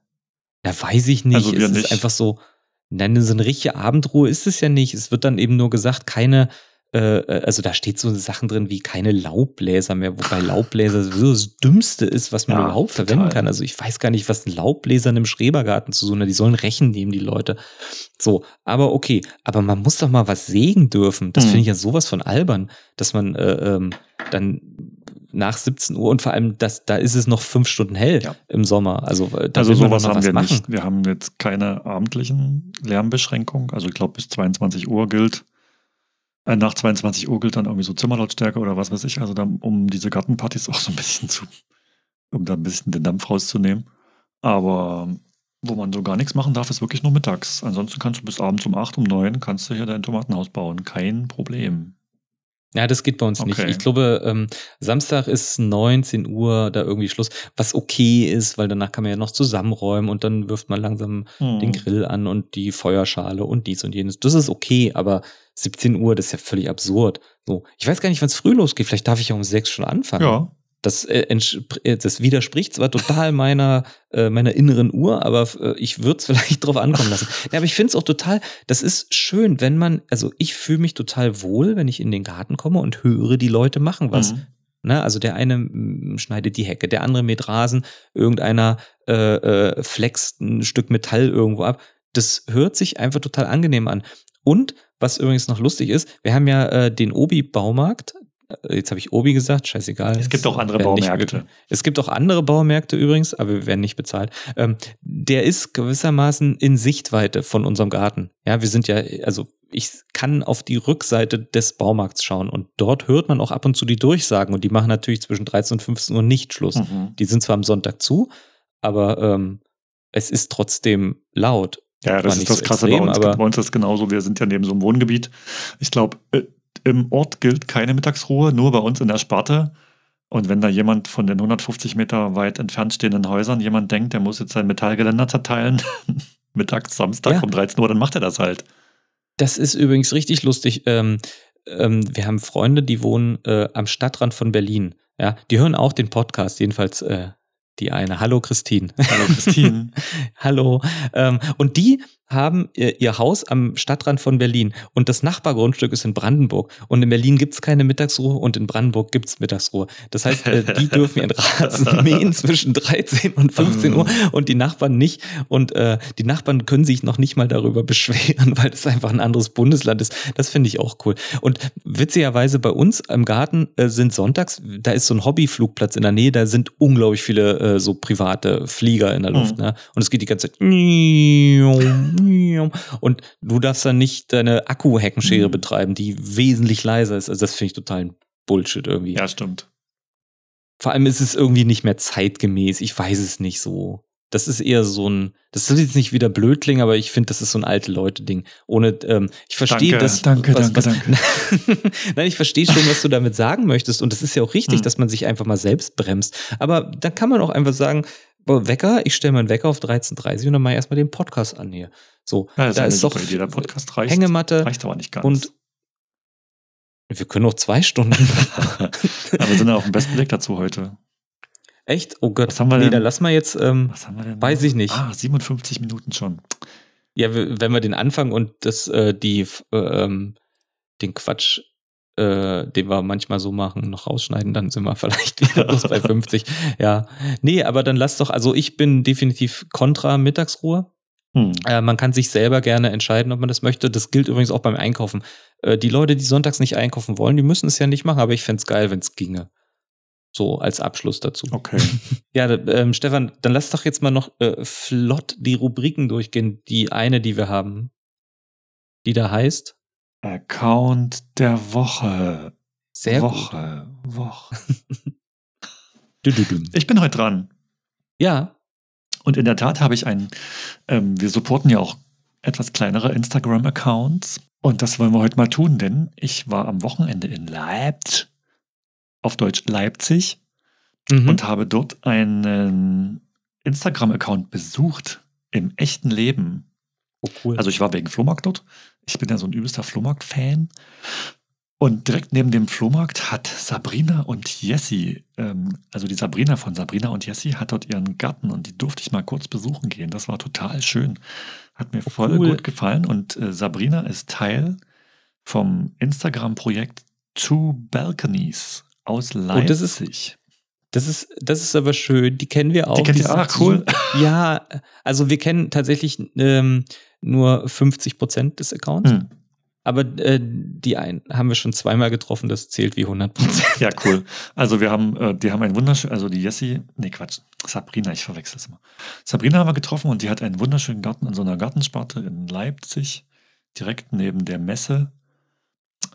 ja, weiß ich nicht. Also es ist nicht. einfach so, nein, so eine richtige Abendruhe ist es ja nicht. Es wird dann eben nur gesagt, keine also da steht so Sachen drin wie keine Laubbläser mehr, wobei Laubbläser sowieso das Dümmste ist, was man ja, überhaupt total. verwenden kann. Also ich weiß gar nicht, was ein Laubbläser in einem Schrebergarten zu tun hat. Die sollen Rechen nehmen, die Leute. So, aber okay, aber man muss doch mal was sägen dürfen. Das mhm. finde ich ja sowas von albern, dass man äh, ähm, dann nach 17 Uhr und vor allem, das, da ist es noch fünf Stunden hell ja. im Sommer. Also, äh, da also sowas haben wir machen. nicht. Wir haben jetzt keine abendlichen Lärmbeschränkungen. Also ich glaube, bis 22 Uhr gilt äh, nach 22 Uhr gilt dann irgendwie so Zimmerlautstärke oder was weiß ich. Also dann, um diese Gartenpartys auch so ein bisschen zu, um da ein bisschen den Dampf rauszunehmen. Aber wo man so gar nichts machen darf, ist wirklich nur mittags. Ansonsten kannst du bis abends um 8, um 9 kannst du hier dein Tomatenhaus bauen. Kein Problem. Ja, das geht bei uns okay. nicht. Ich glaube, ähm, Samstag ist 19 Uhr da irgendwie Schluss, was okay ist, weil danach kann man ja noch zusammenräumen und dann wirft man langsam hm. den Grill an und die Feuerschale und dies und jenes. Das ist okay, aber 17 Uhr, das ist ja völlig absurd. So, ich weiß gar nicht, wann es früh losgeht. Vielleicht darf ich ja um sechs schon anfangen. Ja. Das, äh, äh, das widerspricht zwar total meiner, äh, meiner inneren Uhr, aber äh, ich würde es vielleicht drauf ankommen lassen. Ja, aber ich finde es auch total, das ist schön, wenn man, also ich fühle mich total wohl, wenn ich in den Garten komme und höre, die Leute machen was. Mhm. Ne, also der eine schneidet die Hecke, der andere mäht Rasen, irgendeiner äh, äh, flext ein Stück Metall irgendwo ab. Das hört sich einfach total angenehm an. Und was übrigens noch lustig ist, wir haben ja äh, den Obi-Baumarkt, jetzt habe ich Obi gesagt, scheißegal. Es gibt auch andere Baumärkte. Nicht, es gibt auch andere Baumärkte übrigens, aber wir werden nicht bezahlt. Ähm, der ist gewissermaßen in Sichtweite von unserem Garten. Ja, wir sind ja, also ich kann auf die Rückseite des Baumarkts schauen und dort hört man auch ab und zu die Durchsagen und die machen natürlich zwischen 13 und 15 Uhr nicht Schluss. Mhm. Die sind zwar am Sonntag zu, aber ähm, es ist trotzdem laut. Ja, das ist das so Krasse extrem, bei uns. bei uns ist es genauso. Wir sind ja neben so einem Wohngebiet. Ich glaube, äh, im Ort gilt keine Mittagsruhe, nur bei uns in der Sparte. Und wenn da jemand von den 150 Meter weit entfernt stehenden Häusern jemand denkt, der muss jetzt sein Metallgeländer zerteilen, mittags, Samstag ja. um 13 Uhr, dann macht er das halt. Das ist übrigens richtig lustig. Ähm, ähm, wir haben Freunde, die wohnen äh, am Stadtrand von Berlin. Ja, die hören auch den Podcast, jedenfalls äh, die eine. Hallo Christine. Hallo Christine. Hallo. Ähm, und die haben ihr, ihr, Haus am Stadtrand von Berlin und das Nachbargrundstück ist in Brandenburg. Und in Berlin gibt's keine Mittagsruhe und in Brandenburg gibt's Mittagsruhe. Das heißt, äh, die dürfen ihren Rasen mähen zwischen 13 und 15 Uhr und die Nachbarn nicht. Und äh, die Nachbarn können sich noch nicht mal darüber beschweren, weil das einfach ein anderes Bundesland ist. Das finde ich auch cool. Und witzigerweise bei uns im Garten äh, sind sonntags, da ist so ein Hobbyflugplatz in der Nähe, da sind unglaublich viele äh, so private Flieger in der Luft. Mhm. Ne? Und es geht die ganze Zeit und du darfst dann nicht deine Akku-Heckenschere mhm. betreiben, die wesentlich leiser ist. Also das finde ich total Bullshit irgendwie. Ja, stimmt. Vor allem ist es irgendwie nicht mehr zeitgemäß. Ich weiß es nicht so. Das ist eher so ein, das soll jetzt nicht wieder blöd klingen, aber ich finde, das ist so ein alte Leute-Ding. Ohne, ähm, ich verstehe das. Danke, was, danke, was, danke. Nein, ich verstehe schon, was du damit sagen möchtest. Und es ist ja auch richtig, hm. dass man sich einfach mal selbst bremst. Aber dann kann man auch einfach sagen, Wecker, ich stelle meinen Wecker auf 13.30 und dann mache ich erstmal den Podcast an hier. So, ja, da ist doch Idee. Der Podcast reicht, Hängematte reicht aber nicht ganz. Und Wir können noch zwei Stunden. Aber wir sind ja auf dem besten Weg dazu heute. Echt? Oh Gott. Was haben wir nee, denn? dann lass mal jetzt, ähm, Was haben wir denn? weiß ich nicht. Ah, 57 Minuten schon. Ja, wenn wir den Anfang und das, äh, die, äh, ähm, den Quatsch, äh, den wir manchmal so machen, noch rausschneiden, dann sind wir vielleicht wieder bloß bei 50. Ja. Nee, aber dann lass doch, also ich bin definitiv kontra Mittagsruhe. Hm. Äh, man kann sich selber gerne entscheiden, ob man das möchte. Das gilt übrigens auch beim Einkaufen. Äh, die Leute, die sonntags nicht einkaufen wollen, die müssen es ja nicht machen, aber ich fänd's geil, wenn es ginge. So als Abschluss dazu. Okay. Ja, ähm, Stefan, dann lass doch jetzt mal noch äh, flott die Rubriken durchgehen. Die eine, die wir haben, die da heißt. Account der Woche. Sehr gut. Woche. Woche. Du, du. Ich bin heute dran. Ja, Und in der Tat habe ich einen, ähm, wir supporten ja auch etwas kleinere Instagram-Accounts. Und das wollen wir heute mal tun, denn ich war am Wochenende in Leipzig, auf Deutsch Leipzig, mhm. und habe dort einen Instagram-Account besucht im echten Leben. oh, cool. Also ich war wegen Flohmarkt dort. Ich bin ja so ein übelster Flohmarkt-Fan. Und direkt neben dem Flohmarkt hat Sabrina und Jessie, ähm, also die Sabrina von Sabrina und Jessie, hat dort ihren Garten und die durfte ich mal kurz besuchen gehen. Das war total schön. Hat mir voll cool. gut gefallen. Und äh, Sabrina ist Teil vom Instagram-Projekt Two Balconies aus Leipzig. Oh, das ist- Das ist, das ist aber schön. Die kennen wir auch. kennt ihr? Ah, cool. Ja, also wir kennen tatsächlich ähm, nur 50 Prozent des Accounts. Hm. Aber äh, die einen haben wir schon zweimal getroffen. Das zählt wie 100 Prozent. Ja, cool. Also wir haben, äh, die haben ein wunderschön, also die Jessie, nee Quatsch, Sabrina, ich verwechsel es immer. Sabrina haben wir getroffen und die hat einen wunderschönen Garten in so einer Gartensparte in Leipzig, direkt neben der Messe,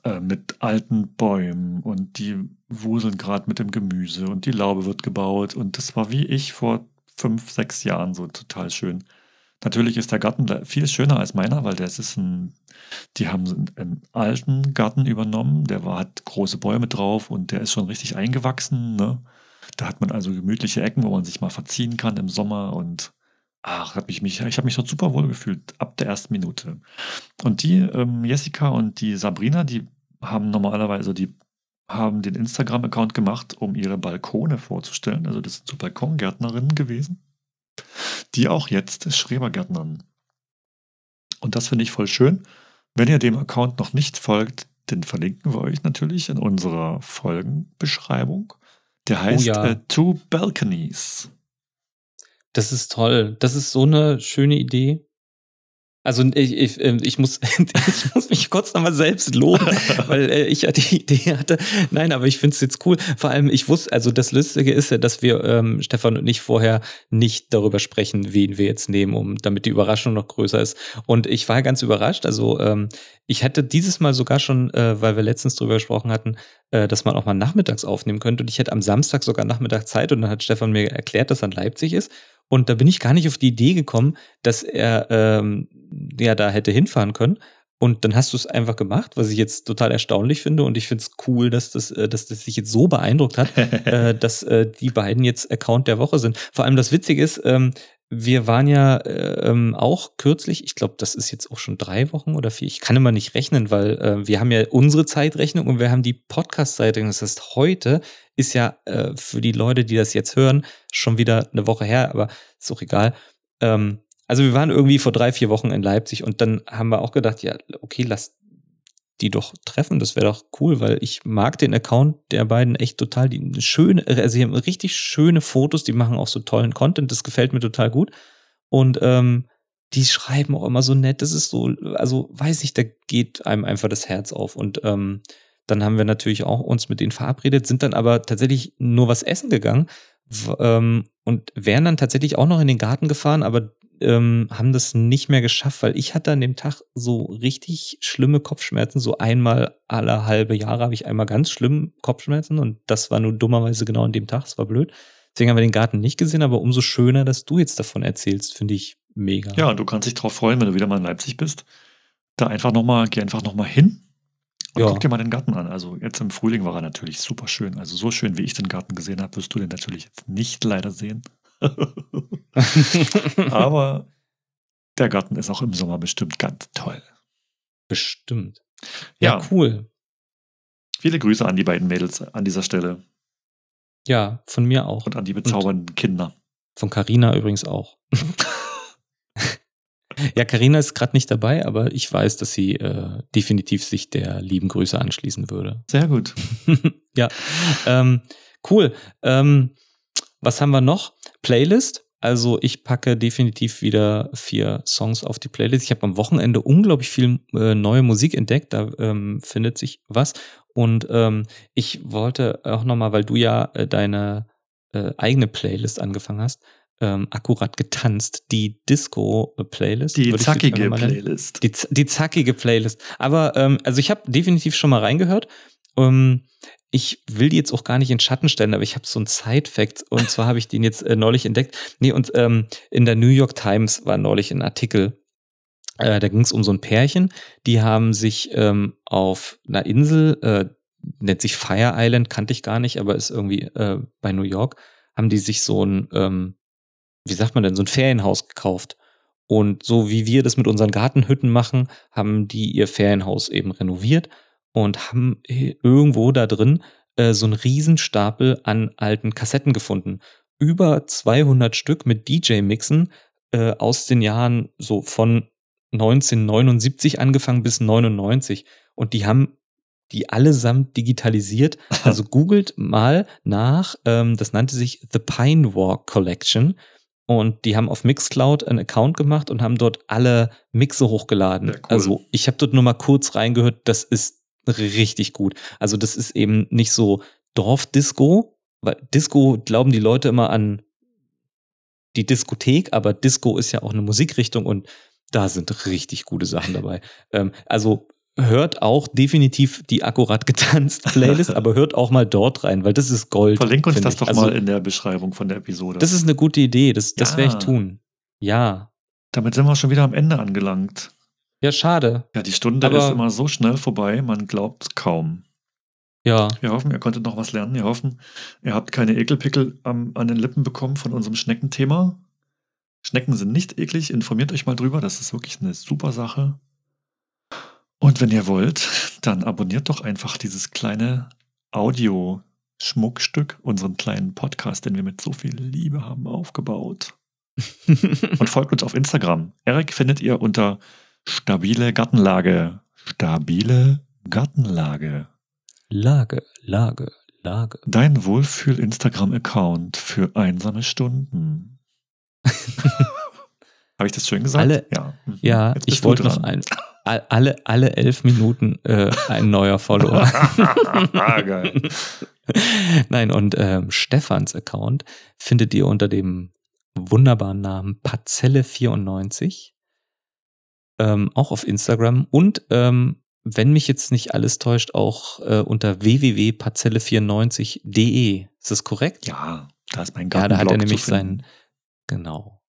äh, mit alten Bäumen und die wuseln gerade mit dem Gemüse und die Laube wird gebaut und das war wie ich vor fünf, sechs Jahren so total schön. Natürlich ist der Garten viel schöner als meiner, weil das ist ein, die haben einen alten Garten übernommen, der war, hat große Bäume drauf und der ist schon richtig eingewachsen. Ne? Da hat man also gemütliche Ecken, wo man sich mal verziehen kann im Sommer und ach, hat mich, mich, ich habe mich dort super wohl gefühlt, ab der ersten Minute. Und die, ähm, Jessica und die Sabrina, die haben normalerweise, die haben den Instagram-Account gemacht, um ihre Balkone vorzustellen. Also das sind so Balkongärtnerinnen gewesen, die auch jetzt Schrebergärtnern. Und das finde ich voll schön. Wenn ihr dem Account noch nicht folgt, den verlinken wir euch natürlich in unserer Folgenbeschreibung. Der heißt ja. äh, Two Balconies. Das ist toll. Das ist so eine schöne Idee. Also ich, ich, ähm, ich, muss, ich muss mich kurz nochmal selbst loben, weil äh, ich ja die Idee hatte. Nein, aber ich finde es jetzt cool. Vor allem, ich wusste, also das Lustige ist ja, dass wir, ähm, Stefan und ich, vorher nicht darüber sprechen, wen wir jetzt nehmen, um damit die Überraschung noch größer ist. Und ich war ganz überrascht. Also ähm, ich hatte dieses Mal sogar schon, äh, weil wir letztens drüber gesprochen hatten, äh, dass man auch mal nachmittags aufnehmen könnte. Und ich hätte am Samstag sogar Nachmittag Zeit und dann hat Stefan mir erklärt, dass er in Leipzig ist. Und da bin ich gar nicht auf die Idee gekommen, dass er ähm, ja da hätte hinfahren können. Und dann hast du es einfach gemacht, was ich jetzt total erstaunlich finde. Und ich finde es cool, dass das, äh, dass das sich jetzt so beeindruckt hat, äh, dass äh, die beiden jetzt Account der Woche sind. Vor allem das Witzige ist, ähm, wir waren ja äh, ähm, auch kürzlich, ich glaube, das ist jetzt auch schon drei Wochen oder vier, ich kann immer nicht rechnen, weil äh, wir haben ja unsere Zeitrechnung und wir haben die Podcast-Zeitrechnung. Das heißt, heute ist ja äh, für die Leute, die das jetzt hören, schon wieder eine Woche her, aber ist auch egal. Ähm, also wir waren irgendwie vor drei, vier Wochen in Leipzig und dann haben wir auch gedacht, ja, okay, lass die doch treffen, das wäre doch cool, weil ich mag den Account der beiden echt total, die schöne, also sie haben richtig schöne Fotos, die machen auch so tollen Content, das gefällt mir total gut. Und ähm, die schreiben auch immer so nett, das ist so, also weiß ich, da geht einem einfach das Herz auf. Und ähm, dann haben wir natürlich auch uns mit denen verabredet, sind dann aber tatsächlich nur was essen gegangen ähm, und wären dann tatsächlich auch noch in den Garten gefahren, aber ähm, haben das nicht mehr geschafft, weil ich hatte an dem Tag so richtig schlimme Kopfschmerzen. So einmal alle halbe Jahre habe ich einmal ganz schlimm Kopfschmerzen und das war nur dummerweise genau an dem Tag. Das war blöd. Deswegen haben wir den Garten nicht gesehen, aber umso schöner, dass du jetzt davon erzählst, finde ich mega. Ja, du kannst dich drauf freuen, wenn du wieder mal in Leipzig bist. Da einfach nochmal, geh einfach nochmal hin und Ja. guck dir mal den Garten an. Also jetzt im Frühling war er natürlich super schön. Also so schön, wie ich den Garten gesehen habe, wirst du den natürlich jetzt nicht leider sehen. Aber der Garten ist auch im Sommer bestimmt ganz toll. Bestimmt. Ja, Ja, cool. Viele Grüße an die beiden Mädels an dieser Stelle. Ja, von mir auch. Und an die bezaubernden Und Kinder. Von Carina übrigens auch. ja, Carina ist gerade nicht dabei, aber ich weiß, dass sie äh, definitiv sich der lieben Grüße anschließen würde. Sehr gut. ja, ähm, cool. Ähm, was haben wir noch? Playlist. Also ich packe definitiv wieder vier Songs auf die Playlist. Ich habe am Wochenende unglaublich viel äh, neue Musik entdeckt. Da ähm, findet sich was. Und ähm, ich wollte auch nochmal, weil du ja äh, deine äh, eigene Playlist angefangen hast, ähm, akkurat getanzt, die Disco-Playlist. Die zackige Playlist. Die, die zackige Playlist. Aber ähm, also ich habe definitiv schon mal reingehört. Ich will die jetzt auch gar nicht in Schatten stellen, aber ich habe so einen Side-Fact und zwar habe ich den jetzt äh, neulich entdeckt. Nee, und ähm, in der New York Times war neulich ein Artikel, äh, da ging es um so ein Pärchen, die haben sich ähm, auf einer Insel, äh, nennt sich Fire Island, kannte ich gar nicht, aber ist irgendwie äh, bei New York, haben die sich so ein, ähm, wie sagt man denn, so ein Ferienhaus gekauft. Und so wie wir das mit unseren Gartenhütten machen, haben die ihr Ferienhaus eben renoviert und haben irgendwo da drin äh, so einen Riesenstapel an alten Kassetten gefunden. Über 200 Stück mit DJ-Mixen äh, aus den Jahren so von 1979 angefangen bis 99. Und die haben die allesamt digitalisiert. Also googelt mal nach, ähm, das nannte sich The Pine Walk Collection. Und die haben auf Mixcloud einen Account gemacht und haben dort alle Mixe hochgeladen. Ja, cool. Also ich habe dort nur mal kurz reingehört, das ist richtig gut. Also das ist eben nicht so Dorfdisco, weil Disco glauben die Leute immer an die Diskothek, aber Disco ist ja auch eine Musikrichtung und da sind richtig gute Sachen dabei. ähm, also hört auch definitiv die akkurat getanzt Playlist, aber hört auch mal dort rein, weil das ist Gold. Verlink uns das ich. doch also, mal in der Beschreibung von der Episode. Das ist eine gute Idee, das, das ja. werde ich tun. Ja. Damit sind wir schon wieder am Ende angelangt. Ja, schade. Ja, die Stunde Aber ist immer so schnell vorbei, man glaubt kaum. Ja. Wir hoffen, ihr konntet noch was lernen. Wir hoffen, ihr habt keine Ekelpickel am, an den Lippen bekommen von unserem Schneckenthema. Schnecken sind nicht eklig. Informiert euch mal drüber. Das ist wirklich eine super Sache. Und wenn ihr wollt, dann abonniert doch einfach dieses kleine Audio-Schmuckstück, unseren kleinen Podcast, den wir mit so viel Liebe haben aufgebaut. Und folgt uns auf Instagram. Erik findet ihr unter Stabile Gartenlage. Stabile Gartenlage. Lage, Lage, Lage. Dein Wohlfühl-Instagram-Account für einsame Stunden. Habe ich das schön gesagt? Alle, ja, mhm. ja ich wollte noch ein, alle, alle elf Minuten äh, ein neuer Follower. Geil. Nein, und ähm, Stefans Account findet ihr unter dem wunderbaren Namen Parzelle94 ähm, auch auf Instagram und ähm, wenn mich jetzt nicht alles täuscht, auch äh, unter www.parzelle94.de. Ist das korrekt? Ja, da ist mein Garten. Ja, da hat er nämlich sein, genau.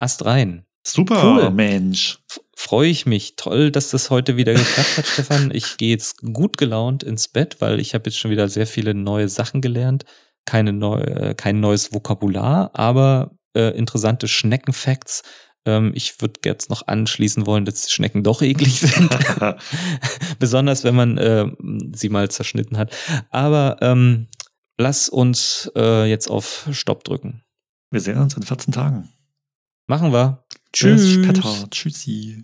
Ast rein. Super, cool. Mensch. Freue ich mich. Toll, dass das heute wieder geklappt hat, Stefan. Ich gehe jetzt gut gelaunt ins Bett, weil ich habe jetzt schon wieder sehr viele neue Sachen gelernt. Keine neu, äh, kein neues Vokabular, aber äh, interessante Schneckenfacts ähm, ich würde jetzt noch anschließen wollen, dass Schnecken doch eklig sind. Besonders wenn man äh, sie mal zerschnitten hat. Aber ähm, lass uns äh, jetzt auf Stopp drücken. Wir sehen uns in 14 Tagen. Machen wir. Tschüss. Tschüss. Tschüssi.